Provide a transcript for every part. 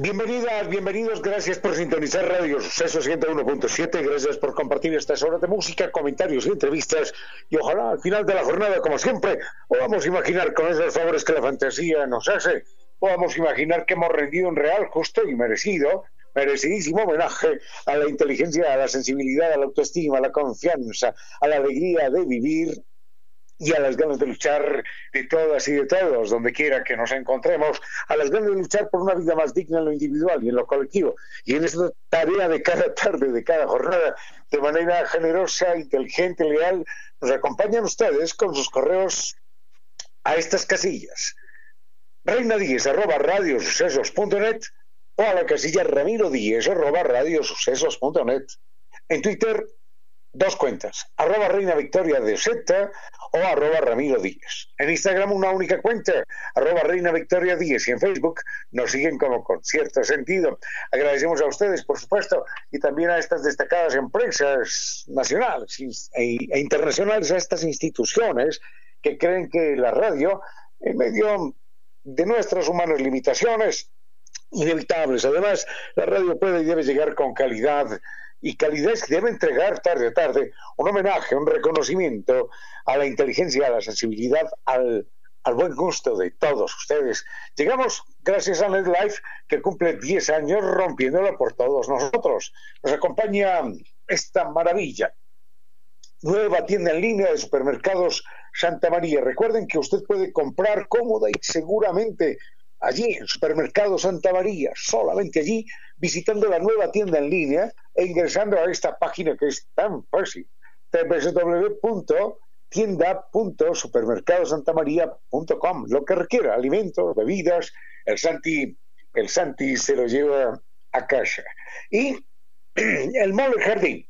Bienvenidas, bienvenidos, gracias por sintonizar Radio Suceso 101.7, gracias por compartir estas horas de música, comentarios y entrevistas y ojalá al final de la jornada, como siempre, podamos imaginar con esos favores que la fantasía nos hace, podamos imaginar que hemos rendido un real, justo y merecido, merecidísimo homenaje a la inteligencia, a la sensibilidad, a la autoestima, a la confianza, a la alegría de vivir y a las ganas de luchar de todas y de todos, donde quiera que nos encontremos, a las ganas de luchar por una vida más digna en lo individual y en lo colectivo. Y en esta tarea de cada tarde, de cada jornada, de manera generosa, inteligente, leal, nos acompañan ustedes con sus correos a estas casillas. Reina Díez, arroba radiosucesos.net o a la casilla Ramiro Díez, arroba radiosucesos.net. En Twitter, dos cuentas, arroba Reina Victoria de Z o arroba Ramiro Díez. En Instagram una única cuenta, arroba Reina Victoria Díez y en Facebook nos siguen como con cierto sentido. Agradecemos a ustedes, por supuesto, y también a estas destacadas empresas nacionales e, e internacionales, a estas instituciones que creen que la radio, en medio de nuestras humanas limitaciones, inevitables. Además, la radio puede y debe llegar con calidad y calidez que debe entregar tarde a tarde un homenaje, un reconocimiento a la inteligencia, a la sensibilidad, al, buen gusto de todos ustedes. Llegamos gracias a NetLife, que cumple 10 años rompiéndola por todos nosotros. Nos acompaña esta maravilla. Nueva tienda en línea de supermercados Santa María. Recuerden que usted puede comprar cómoda y seguramente allí en Supermercado Santa María, solamente allí, visitando la nueva tienda en línea e ingresando a esta página que es tan fácil, www.tienda.supermercadosantamaría.com, lo que requiera, alimentos, bebidas, el Santi, el Santi se lo lleva a casa. Y el Mall Jardín,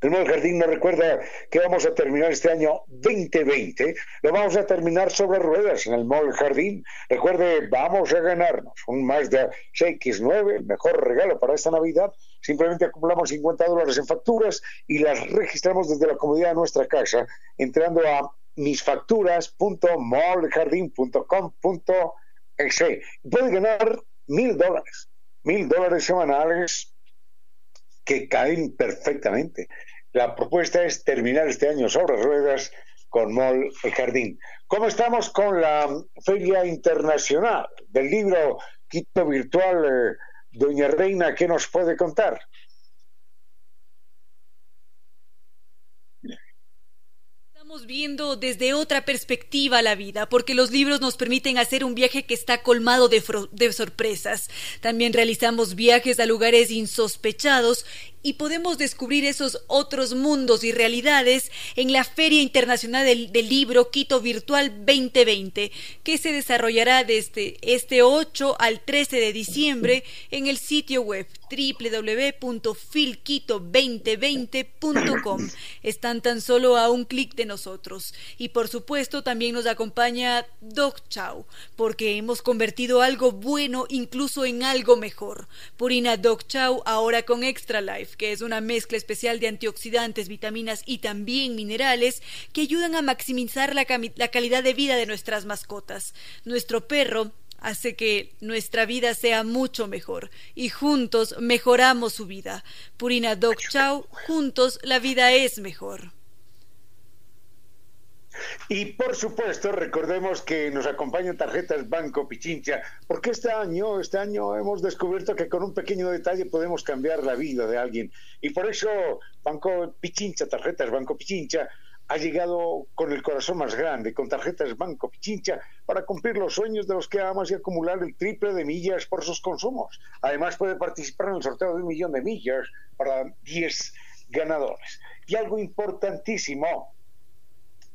el nuevo Jardín nos recuerda que vamos a terminar este año 2020, lo vamos a terminar sobre ruedas en el Mall Jardín. Recuerde, vamos a ganarnos un Mazda CX9, el mejor regalo para esta Navidad. Simplemente acumulamos 50 dólares en facturas y las registramos desde la comodidad de nuestra casa, entrando a misfacturas.malljardín.com.exe. Puede ganar mil dólares, mil dólares semanales que caen perfectamente. La propuesta es terminar este año sobre ruedas con Mol El Jardín. ¿Cómo estamos con la Feria Internacional del libro Quito Virtual? Eh, doña Reina, ¿qué nos puede contar? Viendo desde otra perspectiva la vida, porque los libros nos permiten hacer un viaje que está colmado de, de sorpresas. También realizamos viajes a lugares insospechados y podemos descubrir esos otros mundos y realidades en la Feria Internacional del, Libro Quito Virtual 2020, que se desarrollará desde este 8 al 13 de diciembre en el sitio web www.filquito2020.com. Están tan solo a un clic de nosotros. Y por supuesto también nos acompaña Doc Chow, porque hemos convertido algo bueno incluso en algo mejor. Purina Doc Chow ahora con Extra Life que es una mezcla especial de antioxidantes, vitaminas y también minerales que ayudan a maximizar la, la calidad de vida de nuestras mascotas. Nuestro perro hace que nuestra vida sea mucho mejor y juntos mejoramos su vida. Purina Dog Chow, juntos la vida es mejor. Y por supuesto, recordemos que nos acompañan tarjetas Banco Pichincha, porque este año, este año hemos descubierto que con un pequeño detalle podemos cambiar la vida de alguien. Y por eso Banco Pichincha, tarjetas Banco Pichincha, ha llegado con el corazón más grande, con tarjetas Banco Pichincha, para cumplir los sueños de los que amas y acumular el triple de millas por sus consumos. Además, puede participar en el sorteo de un millón de millas para 10 ganadores. Y algo importantísimo,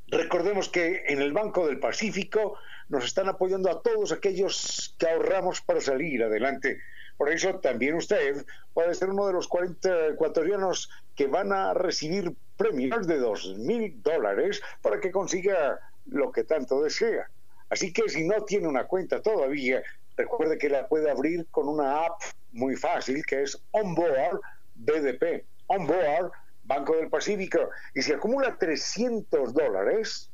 Recordemos que en el Banco del Pacífico nos están apoyando a todos aquellos que ahorramos para salir adelante. Por eso también usted puede ser uno de los 40 ecuatorianos que van a recibir premios de dos mil dólares para que consiga lo que tanto desea. Así que si no tiene una cuenta todavía, recuerde que la puede abrir con una app muy fácil que es Onboard BDP. Onboard Banco del Pacífico. Y si acumula 300 dólares,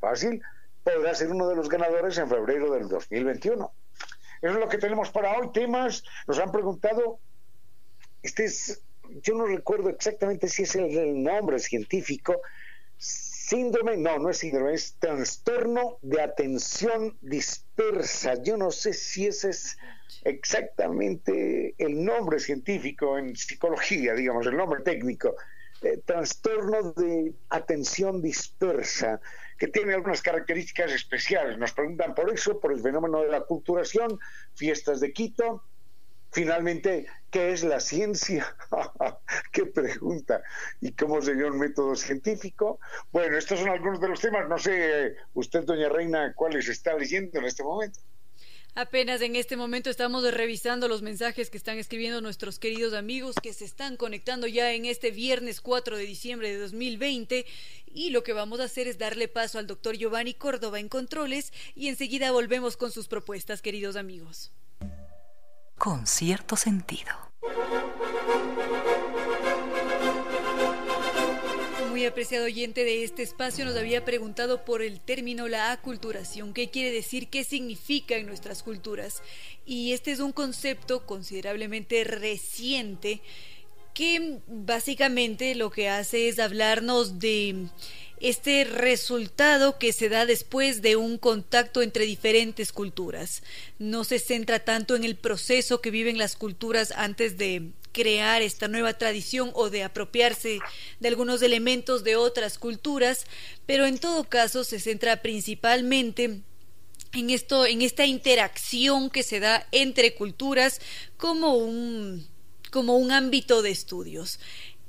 fácil, podrá ser uno de los ganadores en febrero del 2021. Eso es lo que tenemos para hoy. Temas, nos han preguntado, este es, yo no recuerdo exactamente si es el nombre científico, síndrome, no, no es síndrome, es trastorno de atención dispersa. Yo no sé si ese es exactamente el nombre científico en psicología, digamos, el nombre técnico. Eh, trastorno de atención dispersa, que tiene algunas características especiales. Nos preguntan por eso, por el fenómeno de la culturación, fiestas de Quito. Finalmente, ¿qué es la ciencia? ¡Qué pregunta! ¿Y cómo sería un método científico? Bueno, estos son algunos de los temas. No sé, usted, doña Reina, cuáles está leyendo en este momento. Apenas en este momento estamos revisando los mensajes que están escribiendo nuestros queridos amigos que se están conectando ya en este viernes 4 de diciembre de 2020 y lo que vamos a hacer es darle paso al doctor Giovanni Córdoba en controles y enseguida volvemos con sus propuestas, queridos amigos. Con cierto sentido. Muy apreciado oyente de este espacio nos había preguntado por el término la aculturación, qué quiere decir, qué significa en nuestras culturas. Y este es un concepto considerablemente reciente que básicamente lo que hace es hablarnos de este resultado que se da después de un contacto entre diferentes culturas. No se centra tanto en el proceso que viven las culturas antes de crear esta nueva tradición o de apropiarse de algunos elementos de otras culturas, pero en todo caso se centra principalmente en esto, en esta interacción que se da entre culturas como un como un ámbito de estudios.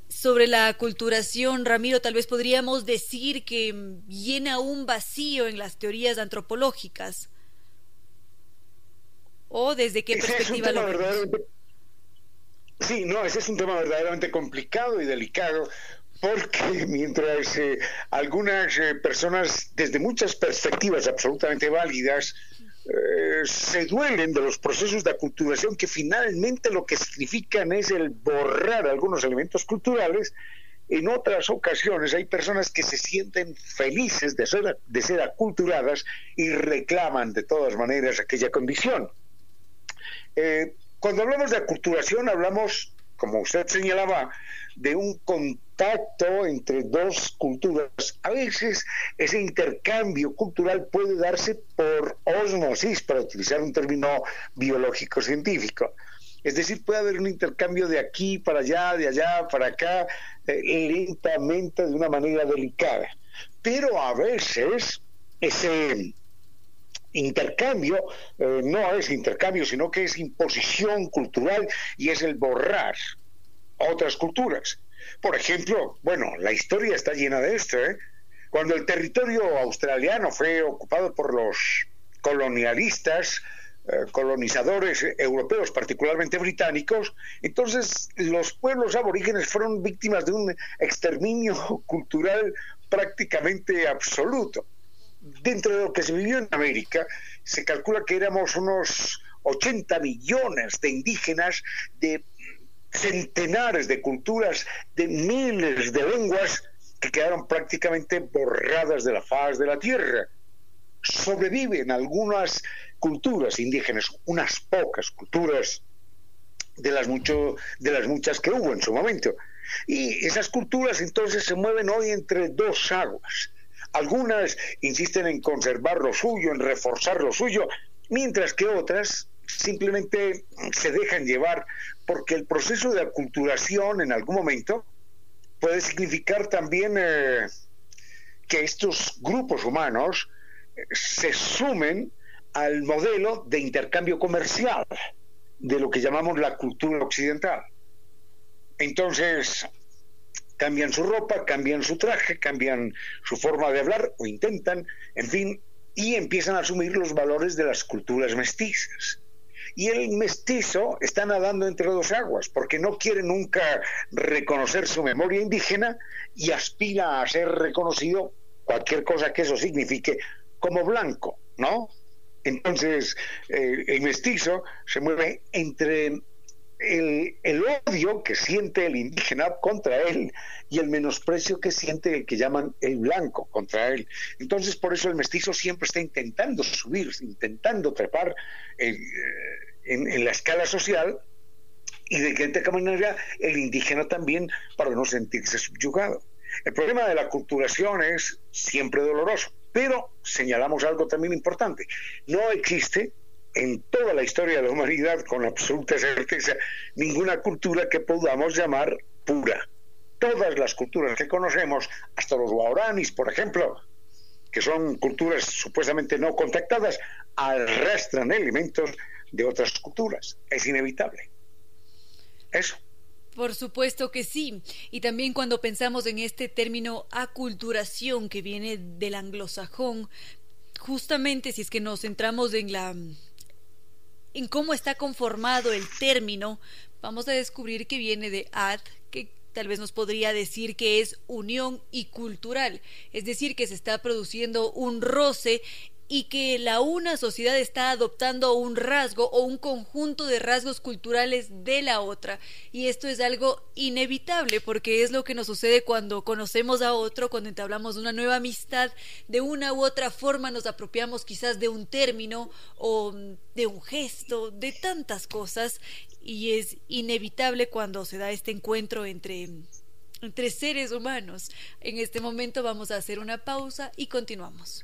Sobre la aculturación, Ramiro, tal vez podríamos decir que llena un vacío en las teorías antropológicas. ¿O desde qué perspectiva lo vemos? Sí, no, ese es un tema verdaderamente complicado y delicado porque mientras eh, algunas eh, personas desde muchas perspectivas absolutamente válidas eh, se duelen de los procesos de aculturación que finalmente lo que significan es el borrar algunos elementos culturales, en otras ocasiones hay personas que se sienten felices de ser, de ser aculturadas y reclaman de todas maneras aquella condición. Cuando hablamos de aculturación, hablamos, como usted señalaba, de un contacto entre dos culturas. A veces ese intercambio cultural puede darse por osmosis, para utilizar un término biológico científico. Es decir, puede haber un intercambio de aquí para allá, de allá para acá, eh, lentamente, de una manera delicada. Pero a veces ese intercambio eh, no es intercambio, sino que es imposición cultural y es el borrar otras culturas. Por ejemplo, bueno, la historia está llena de esto. ¿eh? Cuando el territorio australiano fue ocupado por los colonialistas, eh, colonizadores europeos, particularmente británicos, entonces los pueblos aborígenes fueron víctimas de un exterminio cultural prácticamente absoluto dentro de lo que se vivió en América, se calcula que éramos unos 80 millones de indígenas, de centenares de culturas, de miles de lenguas que quedaron prácticamente borradas de la faz de la tierra. Sobreviven algunas culturas indígenas, unas pocas culturas de las, de las muchas que hubo en su momento. Y esas culturas entonces se mueven hoy entre dos aguas algunas insisten en conservar lo suyo, en reforzar lo suyo, mientras que otras simplemente se dejan llevar porque el proceso de aculturación en algún momento puede significar también eh, que estos grupos humanos eh, se sumen al modelo de intercambio comercial de lo que llamamos la cultura occidental. Entonces, cambian su ropa, cambian su traje, cambian su forma de hablar o intentan, en fin, y empiezan a asumir los valores de las culturas mestizas. Y el mestizo está nadando entre dos aguas, porque no quiere nunca reconocer su memoria indígena y aspira a ser reconocido, cualquier cosa que eso signifique, como blanco, ¿no? Entonces, eh, el mestizo se mueve entre el, odio que siente el indígena contra él y el menosprecio que siente el que llaman el blanco contra él. Entonces, por eso el mestizo siempre está intentando subir, intentando trepar en, en la escala social y de qué manera el indígena también para no sentirse subyugado. El problema de la culturación es siempre doloroso, pero señalamos algo también importante. No existe en toda la historia de la humanidad, con absoluta certeza, ninguna cultura que podamos llamar pura. Todas las culturas que conocemos, hasta los guaraníes, por ejemplo, que son culturas supuestamente no contactadas, arrastran elementos de otras culturas. Es inevitable. Eso. Por supuesto que sí. Y también cuando pensamos en este término aculturación que viene del anglosajón, justamente si es que nos centramos en la en cómo está conformado el término, vamos a descubrir que viene de ad, que tal vez nos podría decir que es unión y cultural, es decir, que se está produciendo un roce y que la una sociedad está adoptando un rasgo o un conjunto de rasgos culturales de la otra. Y esto es algo inevitable porque es lo que nos sucede cuando conocemos a otro, cuando entablamos una nueva amistad, de una u otra forma nos apropiamos quizás de un término o de un gesto, de tantas cosas. Y es inevitable cuando se da este encuentro entre entre seres humanos. En este momento vamos a hacer una pausa y continuamos.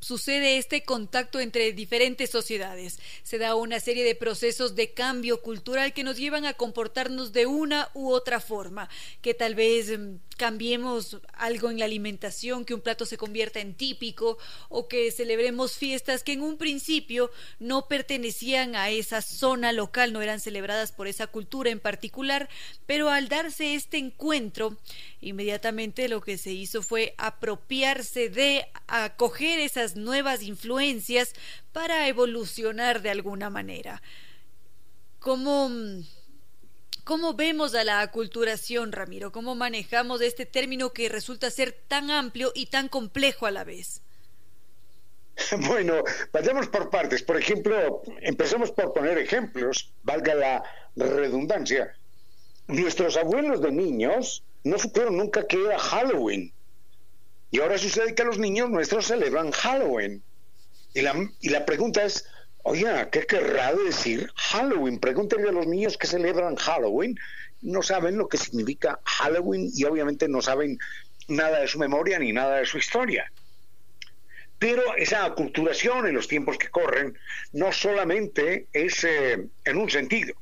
sucede este contacto entre diferentes sociedades. Se da una serie de procesos de cambio cultural que nos llevan a comportarnos de una u otra forma, que tal vez mm, cambiemos algo en la alimentación, que un plato se convierta en típico o que celebremos fiestas que en un principio no pertenecían a esa zona local, no eran celebradas por esa cultura en particular, pero al darse este encuentro, inmediatamente lo que se hizo fue apropiarse de acoger esas nuevas influencias para evolucionar de alguna manera. ¿Cómo, ¿Cómo vemos a la aculturación, Ramiro? ¿Cómo manejamos este término que resulta ser tan amplio y tan complejo a la vez? Bueno, vayamos por partes. Por ejemplo, empezamos por poner ejemplos, valga la redundancia. Nuestros abuelos de niños no supieron nunca que era Halloween. Y ahora sucede que los niños nuestros celebran Halloween. Y la, y la pregunta es, oye, ¿qué querrá decir Halloween? Pregúntenle a los niños que celebran Halloween. No saben lo que significa Halloween y obviamente no saben nada de su memoria ni nada de su historia. Pero esa aculturación en los tiempos que corren no solamente es eh, en un sentido.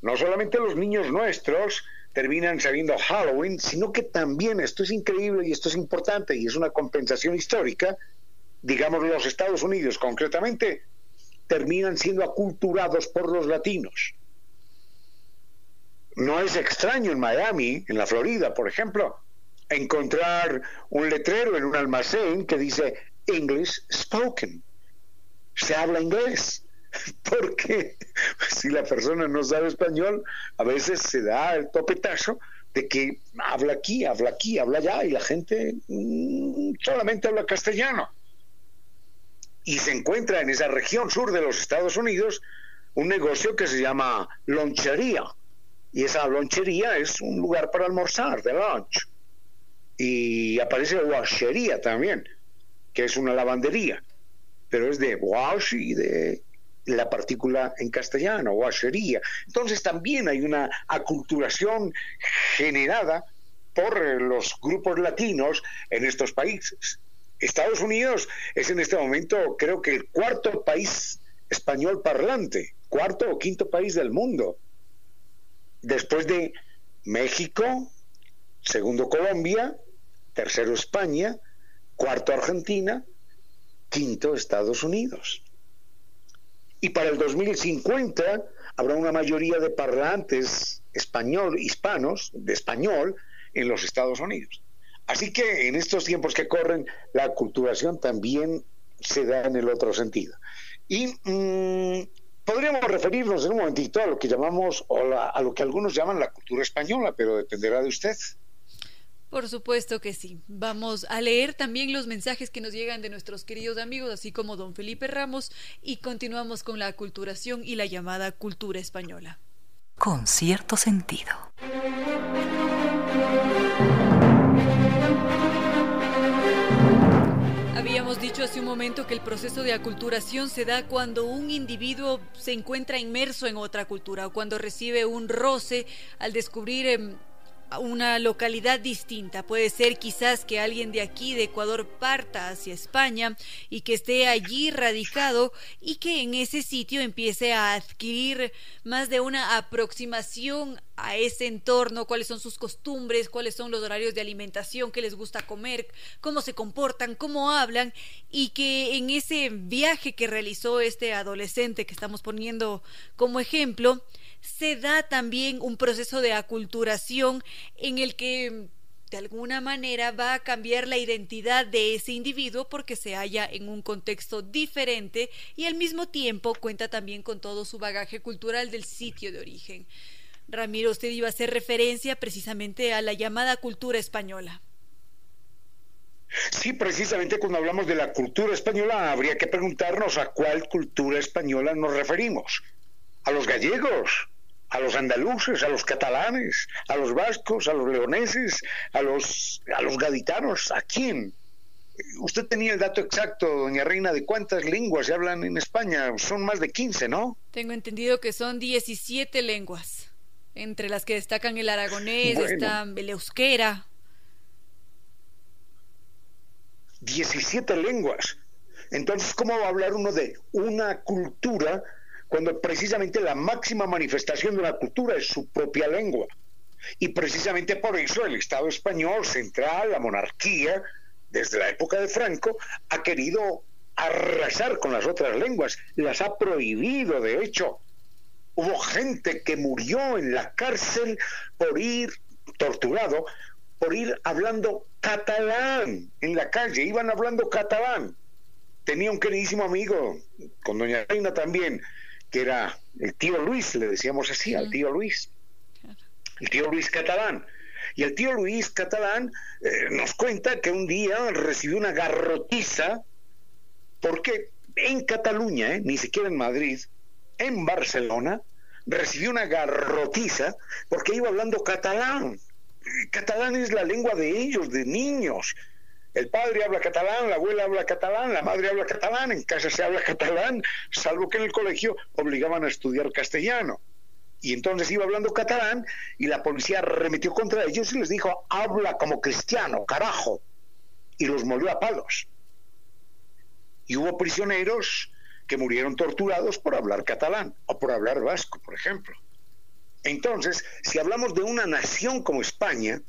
No solamente los niños nuestros terminan sabiendo Halloween, sino que también, esto es increíble y esto es importante y es una compensación histórica, digamos los Estados Unidos concretamente, terminan siendo aculturados por los latinos. No es extraño en Miami, en la Florida, por ejemplo, encontrar un letrero en un almacén que dice English spoken. Se habla inglés. porque si la persona no sabe español, a veces se da el topetazo de que habla aquí, habla aquí, habla allá, y la gente mm, solamente habla castellano. Y se encuentra en esa región sur de los Estados Unidos un negocio que se llama lonchería. Y esa lonchería es un lugar para almorzar, de lunch. Y aparece washería también, que es una lavandería, pero es de wash y de la partícula en castellano, o ashería. Entonces también hay una aculturación generada por los grupos latinos en estos países. Estados Unidos es en este momento, creo que el cuarto país español parlante, cuarto o quinto país del mundo. Después de México, segundo Colombia, tercero España, cuarto Argentina, quinto Estados Unidos. Y para el 2050 habrá una mayoría de parlantes español, hispanos, de español, en los Estados Unidos. Así que en estos tiempos que corren, la aculturación también se da en el otro sentido. Y mm, podríamos referirnos en un momentito a lo que llamamos, o a lo que algunos llaman la cultura española, pero dependerá de usted. Por supuesto que sí. Vamos a leer también los mensajes que nos llegan de nuestros queridos amigos, así como don Felipe Ramos, y continuamos con la aculturación y la llamada cultura española. Con cierto sentido. Habíamos dicho hace un momento que el proceso de aculturación se da cuando un individuo se encuentra inmerso en otra cultura o cuando recibe un roce al descubrir em, una localidad distinta. Puede ser quizás que alguien de aquí, de Ecuador, parta hacia España y que esté allí radicado y que en ese sitio empiece a adquirir más de una aproximación a ese entorno, cuáles son sus costumbres, cuáles son los horarios de alimentación que les gusta comer, cómo se comportan, cómo hablan y que en ese viaje que realizó este adolescente que estamos poniendo como ejemplo, se da también un proceso de aculturación en el que de alguna manera va a cambiar la identidad de ese individuo porque se halla en un contexto diferente y al mismo tiempo cuenta también con todo su bagaje cultural del sitio de origen. Ramiro, usted iba a hacer referencia precisamente a la llamada cultura española. Sí, precisamente cuando hablamos de la cultura española habría que preguntarnos a cuál cultura española nos referimos a los gallegos, a los andaluces, a los catalanes, a los vascos, a los leoneses, a los, a los gaditanos, ¿a quién? Usted tenía el dato exacto, doña Reina, de cuántas lenguas se hablan en España. Son más de 15, ¿no? Tengo entendido que son 17 lenguas, entre las que destacan el aragonés, está el euskera. 17 lenguas. Entonces, ¿cómo va a hablar uno de una cultura cuando precisamente la máxima manifestación de una cultura es su propia lengua. Y precisamente por eso el Estado español central, la monarquía, desde la época de Franco, ha querido arrasar con las otras lenguas, las ha prohibido, de hecho. Hubo gente que murió en la cárcel por ir torturado, por ir hablando catalán en la calle, iban hablando catalán. Tenía un queridísimo amigo, con doña Reina también, que era el tío Luis, le decíamos así, al tío Luis, el tío Luis Catalán. Y el tío Luis Catalán eh, nos cuenta que un día recibió una garrotiza porque en Cataluña, eh, ni siquiera en Madrid, en Barcelona, recibió una garrotiza porque iba hablando catalán. Catalán es la lengua de ellos, de niños. El padre habla catalán, la abuela habla catalán, la madre habla catalán, en casa se habla catalán, salvo que en el colegio obligaban a estudiar castellano. Y entonces iba hablando catalán y la policía remetió contra ellos y les dijo, habla como cristiano, carajo. Y los molió a palos. Y hubo prisioneros que murieron torturados por hablar catalán o por hablar vasco, por ejemplo. Entonces, si hablamos de una nación como España,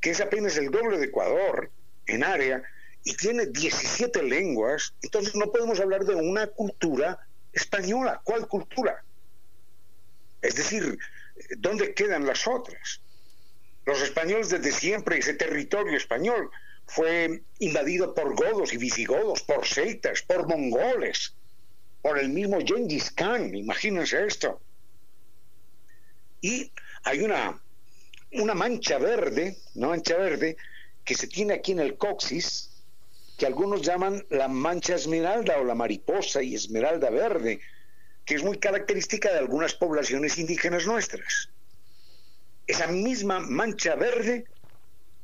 que es apenas el doble de Ecuador, en área y tiene 17 lenguas, entonces no podemos hablar de una cultura española. ¿Cuál cultura? Es decir, ¿dónde quedan las otras? Los españoles desde siempre, ese territorio español fue invadido por godos y visigodos, por celtas, por mongoles, por el mismo Gengis Khan, imagínense esto. Y hay una, una mancha verde, una mancha verde, que se tiene aquí en el coxis, que algunos llaman la mancha esmeralda o la mariposa y esmeralda verde, que es muy característica de algunas poblaciones indígenas nuestras. Esa misma mancha verde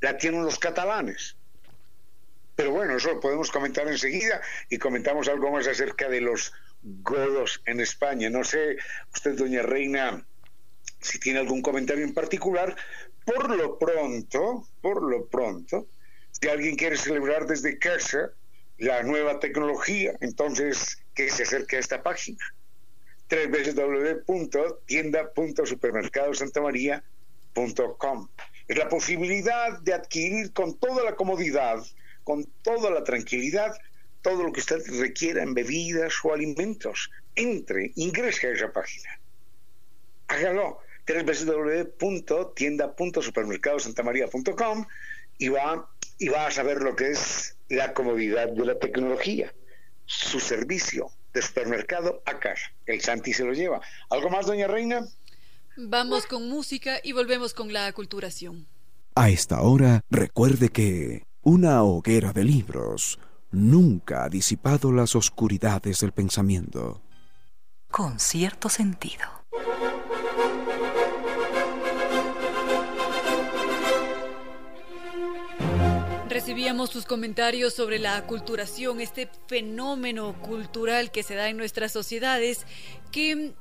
la tienen los catalanes. Pero bueno, eso lo podemos comentar enseguida y comentamos algo más acerca de los godos en España. No sé, usted, doña Reina, si tiene algún comentario en particular. Por lo pronto, por lo pronto, si alguien quiere celebrar desde casa la nueva tecnología, entonces que se acerque a esta página www.tienda.supermercadosantamaría.com. Es la posibilidad de adquirir con toda la comodidad, con toda la tranquilidad, todo lo que usted requiera en bebidas o alimentos. Entre, ingrese a esa página. Hágalo www.tienda.supermercadosantamaría.com y va, y va a saber lo que es la comodidad de la tecnología, su servicio de supermercado a casa. El Santi se lo lleva. ¿Algo más, doña Reina? Vamos con música y volvemos con la aculturación. A esta hora, recuerde que una hoguera de libros nunca ha disipado las oscuridades del pensamiento. Con cierto sentido. Recibíamos sus comentarios sobre la aculturación, este fenómeno cultural que se da en nuestras sociedades que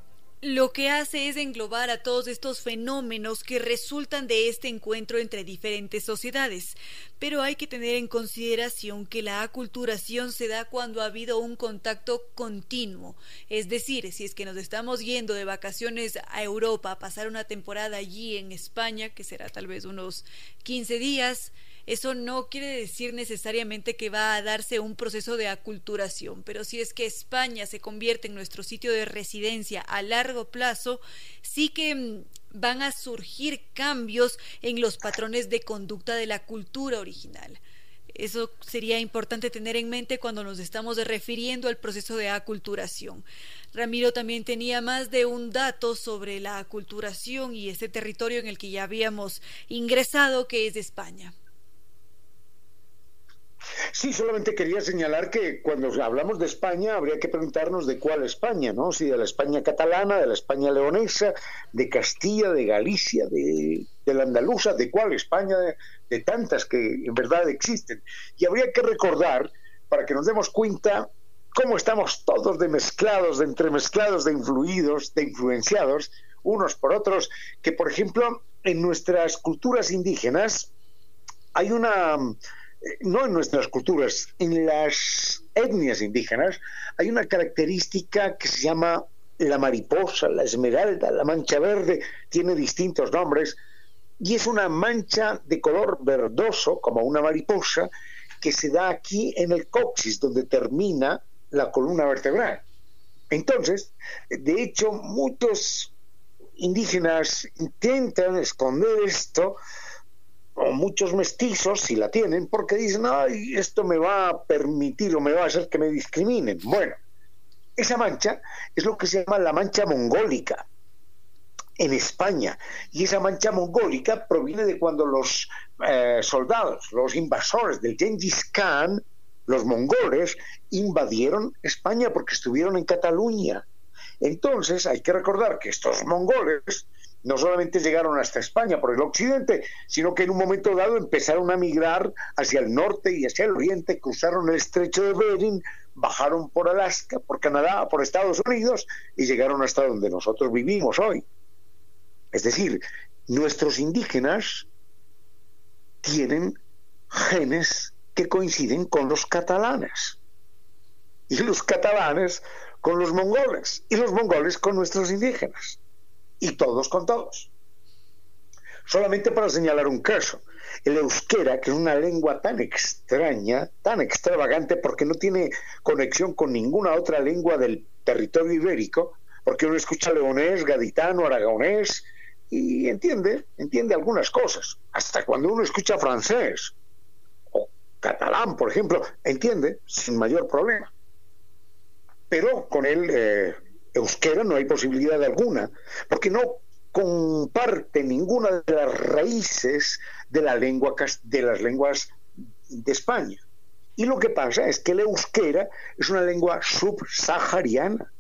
lo que hace es englobar a todos estos fenómenos que resultan de este encuentro entre diferentes sociedades. Pero hay que tener en consideración que la aculturación se da cuando ha habido un contacto continuo. Es decir, si es que nos estamos yendo de vacaciones a Europa a pasar una temporada allí en España, que será tal vez unos 15 días, eso no quiere decir necesariamente que va a darse un proceso de aculturación, pero si es que España se convierte en nuestro sitio de residencia a largo plazo, sí que mm, van a surgir cambios en los patrones de conducta de la cultura original. Eso sería importante tener en mente cuando nos estamos refiriendo al proceso de aculturación. Ramiro también tenía más de un dato sobre la aculturación y ese territorio en el que ya habíamos ingresado, que es España. Sí, solamente quería señalar que cuando hablamos de España habría que preguntarnos de cuál España, ¿no? Si de la España catalana, de la España leonesa, de Castilla, de Galicia, de, la andaluza, de cuál España, de, tantas que en verdad existen. Y habría que recordar, para que nos demos cuenta cómo estamos todos de mezclados, de entremezclados, de influidos, de influenciados unos por otros, que por ejemplo en nuestras culturas indígenas hay una no en nuestras culturas, en las etnias indígenas hay una característica que se llama la mariposa, la esmeralda, la mancha verde, tiene distintos nombres, y es una mancha de color verdoso, como una mariposa, que se da aquí en el coxis, donde termina la columna vertebral. Entonces, de hecho, muchos indígenas intentan esconder esto o muchos mestizos, si la tienen, porque dicen, ay, esto me va a permitir o me va a hacer que me discriminen. Bueno, esa mancha es lo que se llama la mancha mongólica en España. Y esa mancha mongólica proviene de cuando los eh, soldados, los invasores del Genghis Khan, los mongoles, invadieron España porque estuvieron en Cataluña. Entonces hay que recordar que estos mongoles no solamente llegaron hasta España por el occidente, sino que en un momento dado empezaron a migrar hacia el norte y hacia el oriente, cruzaron el estrecho de Bering, bajaron por Alaska, por Canadá, por Estados Unidos y llegaron hasta donde nosotros vivimos hoy. Es decir, nuestros indígenas tienen genes que coinciden con los catalanes y los catalanes con los mongoles y los mongoles con nuestros indígenas y todos con todos. Solamente para señalar un caso, el euskera, que es una lengua tan extraña, tan extravagante, porque no tiene conexión con ninguna otra lengua del territorio ibérico, porque uno escucha leonés, gaditano, aragonés, y entiende, entiende algunas cosas. Hasta cuando uno escucha francés o catalán, por ejemplo, entiende sin mayor problema. Pero con él eh, euskera no hay posibilidad alguna, porque no comparte ninguna de las raíces de, la lengua, de las lenguas de España. Y lo que pasa es que el euskera es una lengua subsahariana.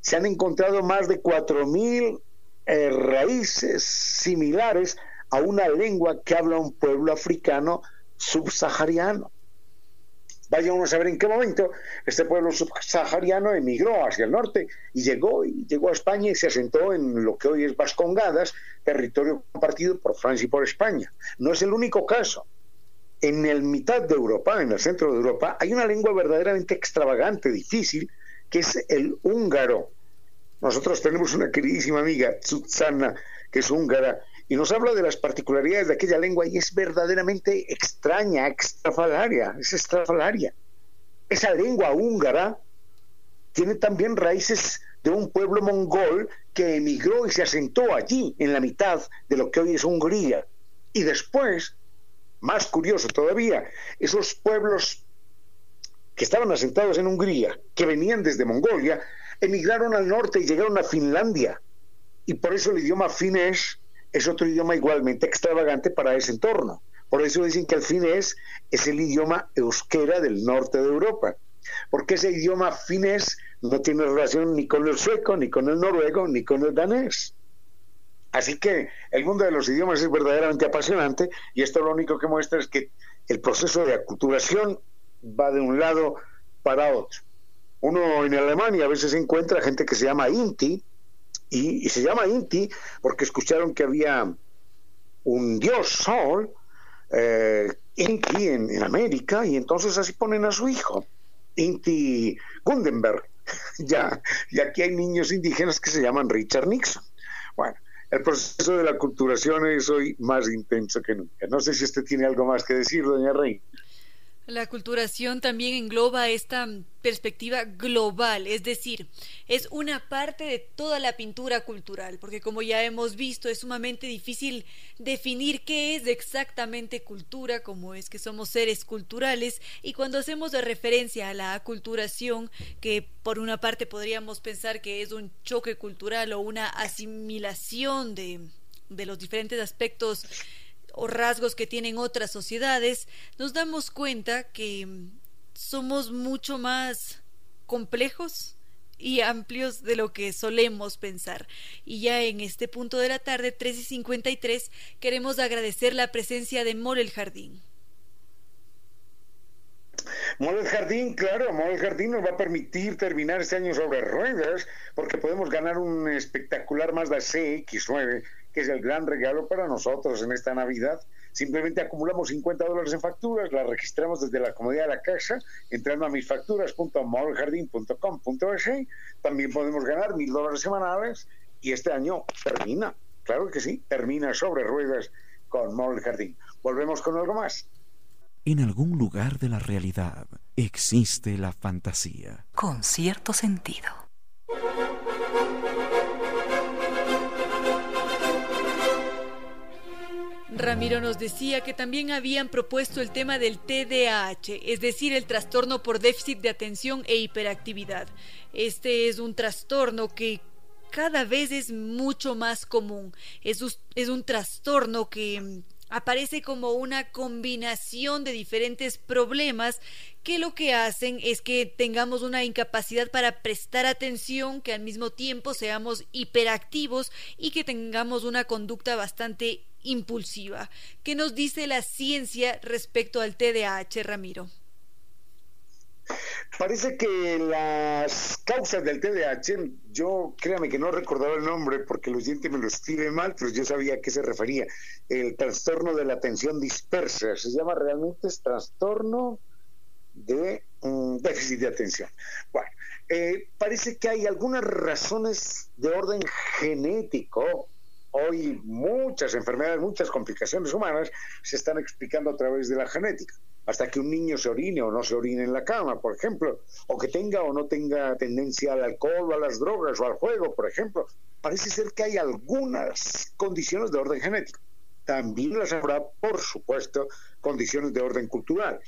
Se han encontrado más de 4.000 eh, raíces similares a una lengua que habla un pueblo africano subsahariano. Vaya uno a saber en qué momento este pueblo subsahariano emigró hacia el norte y llegó, y llegó a España y se asentó en lo que hoy es Vascongadas, territorio compartido por Francia y por España. No es el único caso. En el mitad de Europa, en el centro de Europa, hay una lengua verdaderamente extravagante, difícil, que es el húngaro. Nosotros tenemos una queridísima amiga, Susana, que es húngara, y nos habla de las particularidades de aquella lengua y es verdaderamente extraña, extrafalaria, es extrafalaria. Esa lengua húngara tiene también raíces de un pueblo mongol que emigró y se asentó allí, en la mitad de lo que hoy es Hungría. Y después, más curioso todavía, esos pueblos que estaban asentados en Hungría, que venían desde Mongolia, emigraron al norte y llegaron a Finlandia. Y por eso el idioma finés es otro idioma igualmente extravagante para ese entorno. Por eso dicen que el finés es el idioma euskera del norte de Europa, porque ese idioma finés no tiene relación ni con el sueco, ni con el noruego, ni con el danés. Así que el mundo de los idiomas es verdaderamente apasionante y esto lo único que muestra es que el proceso de aculturación va de un lado para otro. Uno en Alemania a veces encuentra gente que se llama Inti, y, se llama Inti porque escucharon que había un dios Sol, eh, Inti en, América, y entonces así ponen a su hijo, Inti Gundenberg. ya, y aquí hay niños indígenas que se llaman Richard Nixon. Bueno, el proceso de la culturación es hoy más intenso que nunca. No sé si usted tiene algo más que decir, doña Reina. La culturación también engloba esta perspectiva global, es decir, es una parte de toda la pintura cultural, porque como ya hemos visto, es sumamente difícil definir qué es exactamente cultura, como es que somos seres culturales, y cuando hacemos referencia a la aculturación, que por una parte podríamos pensar que es un choque cultural o una asimilación de, de los diferentes aspectos o rasgos que tienen otras sociedades, nos damos cuenta que somos mucho más complejos y amplios de lo que solemos pensar. Y ya en este punto de la tarde, 3 y 53, queremos agradecer la presencia de Mole el Jardín. Mole el Jardín, claro, Mole el Jardín nos va a permitir terminar este año sobre ruedas porque podemos ganar un espectacular Mazda CX9 que es el gran regalo para nosotros en esta Navidad. Simplemente acumulamos 50 dólares en facturas, las registramos desde la comodidad de la casa, entrando a misfacturas.moljardín.com.es. También podemos ganar mil dólares semanales y este año termina, claro que sí, termina sobre ruedas con Mall Jardín. Volvemos con algo más. En algún lugar de la realidad existe la fantasía. Con cierto sentido. Ramiro nos decía que también habían propuesto el tema del TDAH, es decir, el trastorno por déficit de atención e hiperactividad. Este es un trastorno que cada vez es mucho más común. Es, es un trastorno que mm, aparece como una combinación de diferentes problemas que lo que hacen es que tengamos una incapacidad para prestar atención, que al mismo tiempo seamos hiperactivos y que tengamos una conducta bastante impulsiva. ¿Qué nos dice la ciencia respecto al TDAH, Ramiro? Parece que las causas del TDAH, yo créame que no recordaba el nombre porque los dientes me lo escriben mal, pero yo sabía a qué se refería. El trastorno de la atención dispersa, se llama realmente trastorno de mm, déficit de atención. Bueno, eh, parece que hay algunas razones de orden genético Hoy muchas enfermedades, muchas complicaciones humanas se están explicando a través de la genética. Hasta que un niño se orine o no se orine en la cama, por ejemplo, o que tenga o no tenga tendencia al alcohol o a las drogas o al juego, por ejemplo. Parece ser que hay algunas condiciones de orden genético. También las habrá, por supuesto, condiciones de orden cultural.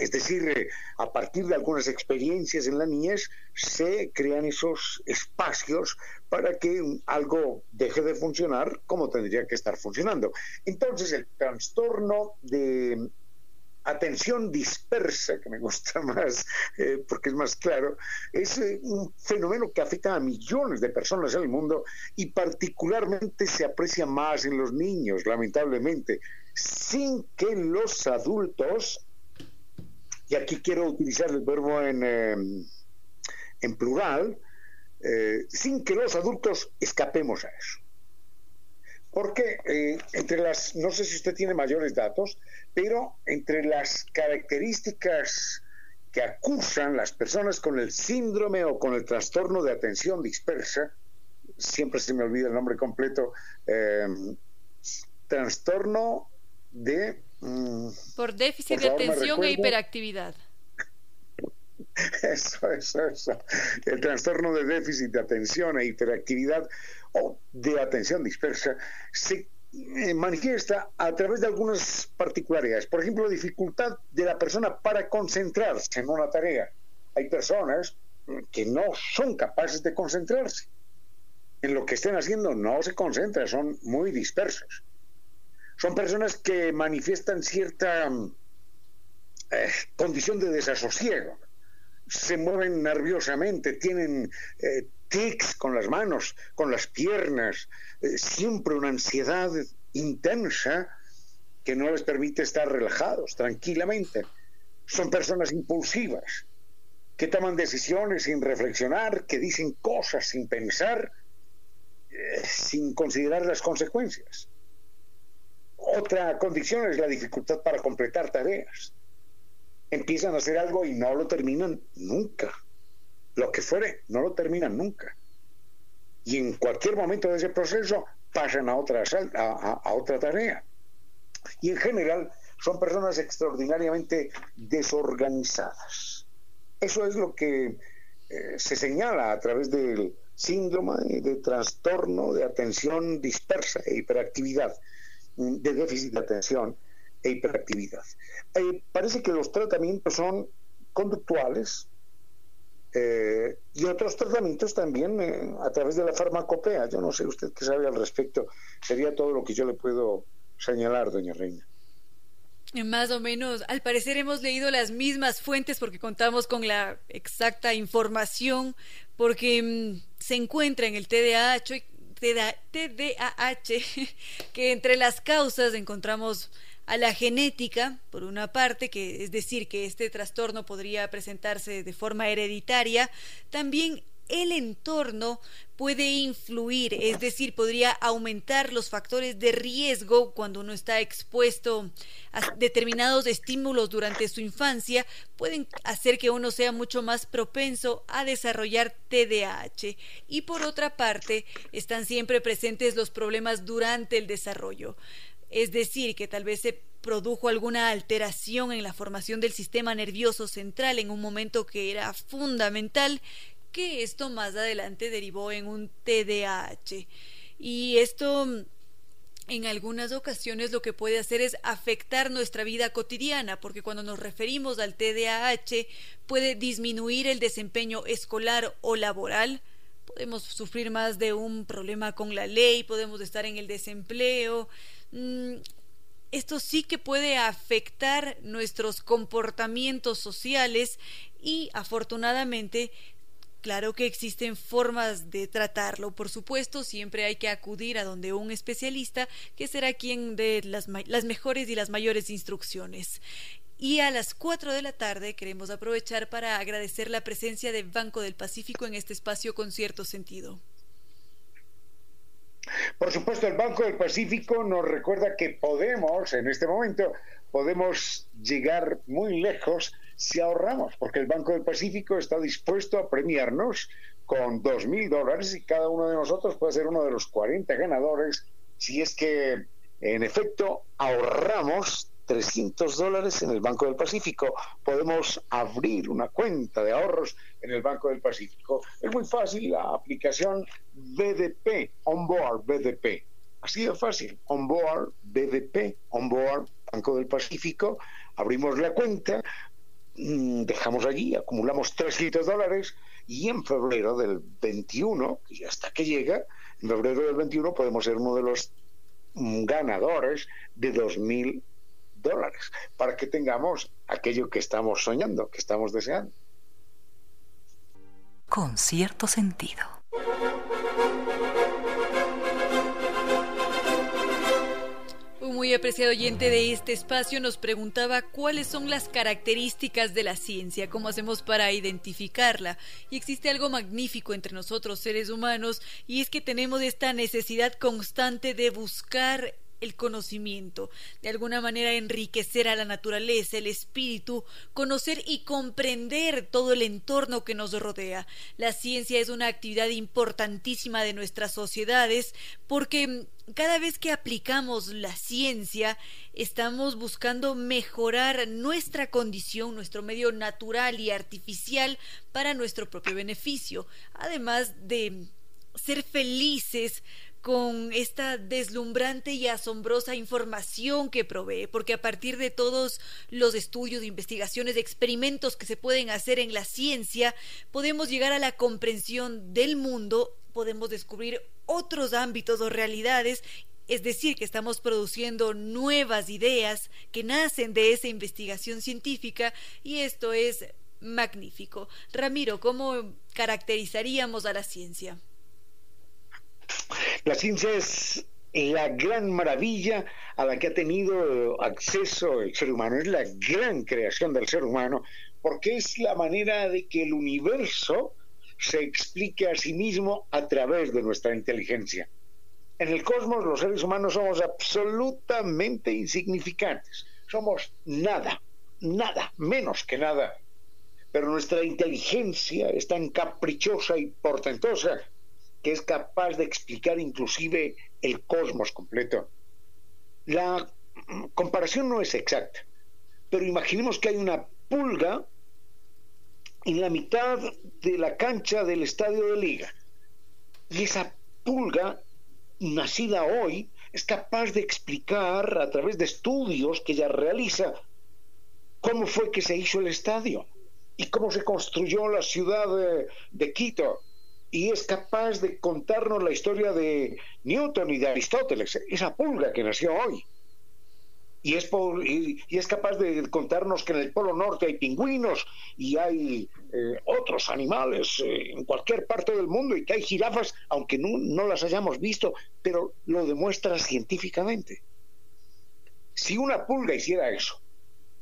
Es decir, eh, a partir de algunas experiencias en la niñez se crean esos espacios para que algo deje de funcionar como tendría que estar funcionando. Entonces, el trastorno de atención dispersa, que me gusta más eh, porque es más claro, es eh, un fenómeno que afecta a millones de personas en el mundo y particularmente se aprecia más en los niños, lamentablemente, sin que los adultos y aquí quiero utilizar el verbo en, em, plural, eh, sin que los adultos escapemos a eso. Porque eh, entre las, no sé si usted tiene mayores datos, pero entre las características que acusan las personas con el síndrome o con el trastorno de atención dispersa, siempre se me olvida el nombre completo, em, trastorno de... Mm, por déficit de atención e hiperactividad. Eso, eso, eso. El trastorno de déficit de atención e hiperactividad o de atención dispersa se eh, manifiesta a través de algunas particularidades. Por ejemplo, dificultad de la persona para concentrarse en una tarea. Hay personas que no son capaces de concentrarse. En lo que estén haciendo no se concentran, son muy dispersos. Son personas que manifiestan cierta eh, condición de desasosiego. Se mueven nerviosamente, tienen eh, tics con las manos, con las piernas, eh, siempre una ansiedad intensa que no les permite estar relajados tranquilamente. Son personas impulsivas, que toman decisiones sin reflexionar, que dicen cosas sin pensar, sin considerar las consecuencias. Otra condición es la dificultad para completar tareas. Empiezan a hacer algo y no lo terminan nunca lo que fuere, no lo terminan nunca. Y en cualquier momento de ese proceso pasan a otra, a, otra tarea. Y en general son personas extraordinariamente desorganizadas. Eso es lo que eh, se señala a través del síndrome de trastorno de atención dispersa e hiperactividad, de déficit de atención e hiperactividad. Eh, parece que los tratamientos son conductuales, eh, y otros tratamientos también eh, a través de la farmacopea. Yo no sé usted qué sabe al respecto. Sería todo lo que yo le puedo señalar, doña Reina. Más o menos, al parecer hemos leído las mismas fuentes porque contamos con la exacta información, porque mm, se encuentra en el TDAH, TDAH, que entre las causas encontramos a la genética, por una parte, que es decir, que este trastorno podría presentarse de forma hereditaria, también el entorno puede influir, es decir, podría aumentar los factores de riesgo cuando uno está expuesto a determinados estímulos durante su infancia, pueden hacer que uno sea mucho más propenso a desarrollar TDAH. Y por otra parte, están siempre presentes los problemas durante el desarrollo es decir, que tal vez se produjo alguna alteración en la formación del sistema nervioso central en un momento que era fundamental, que esto más adelante derivó en un TDAH. Y esto en algunas ocasiones lo que puede hacer es afectar nuestra vida cotidiana, porque cuando nos referimos al TDAH puede disminuir el desempeño escolar o laboral, podemos sufrir más de un problema con la ley, podemos estar en el desempleo, Mm, esto sí que puede afectar nuestros comportamientos sociales y afortunadamente Claro que existen formas de tratarlo, por supuesto, siempre hay que acudir a donde un especialista que será quien dé las, mejores y las mayores instrucciones. Y a las 4 de la tarde queremos aprovechar para agradecer la presencia de Banco del Pacífico en este espacio con cierto sentido. Por supuesto, el Banco del Pacífico nos recuerda que podemos, en este momento, podemos llegar muy lejos si ahorramos, porque el Banco del Pacífico está dispuesto a premiarnos con dos mil dólares y cada uno de nosotros puede ser uno de los 40 ganadores si es que, en efecto, ahorramos 300 dólares en el Banco del Pacífico. Podemos abrir una cuenta de ahorros en el Banco del Pacífico. Es muy fácil, la aplicación BDP, Onboard BDP. Así de fácil, Onboard BDP, Onboard Banco del Pacífico. Abrimos la cuenta, dejamos allí, acumulamos 300 dólares y en febrero del 21, y hasta que llega, en febrero del 21 podemos ser uno de los mm, ganadores de 2.000 dólares para que tengamos aquello que estamos soñando, que estamos deseando. Con cierto sentido. Muy apreciado oyente de este espacio nos preguntaba cuáles son las características de la ciencia, cómo hacemos para identificarla. Y existe algo magnífico entre nosotros seres humanos y es que tenemos esta necesidad constante de buscar el conocimiento, de alguna manera enriquecer a la naturaleza, el espíritu, conocer y comprender todo el entorno que nos rodea. La ciencia es una actividad importantísima de nuestras sociedades porque cada vez que aplicamos la ciencia, estamos buscando mejorar nuestra condición, nuestro medio natural y artificial para nuestro propio beneficio, además de ser felices con esta deslumbrante y asombrosa información que provee, porque a partir de todos los estudios, investigaciones, experimentos que se pueden hacer en la ciencia, podemos llegar a la comprensión del mundo, podemos descubrir otros ámbitos o realidades es decir, que estamos produciendo nuevas ideas que nacen de esa investigación científica y esto es magnífico. Ramiro, ¿cómo caracterizaríamos a la ciencia? La ciencia es la gran maravilla a la que ha tenido acceso el ser humano, es la gran creación del ser humano, porque es la manera de que el universo se explique a sí mismo a través de nuestra inteligencia. En el cosmos los seres humanos somos absolutamente insignificantes, somos nada, nada, menos que nada. Pero nuestra inteligencia es tan caprichosa y portentosa que es capaz de explicar inclusive el cosmos completo. La comparación no es exacta, pero imaginemos que hay una pulga en la mitad de la cancha del estadio de liga. Y esa pulga, nacida hoy, es capaz de explicar a través de estudios que ella realiza cómo fue que se hizo el estadio y cómo se construyó la ciudad de, de Quito y es capaz de contarnos la historia de Newton y de Aristóteles, esa pulga que nació hoy. Y es, y, es capaz de contarnos que en el Polo Norte hay pingüinos y hay eh, otros animales eh, en cualquier parte del mundo y que hay jirafas, aunque no, no las hayamos visto, pero lo demuestra científicamente. Si una pulga hiciera eso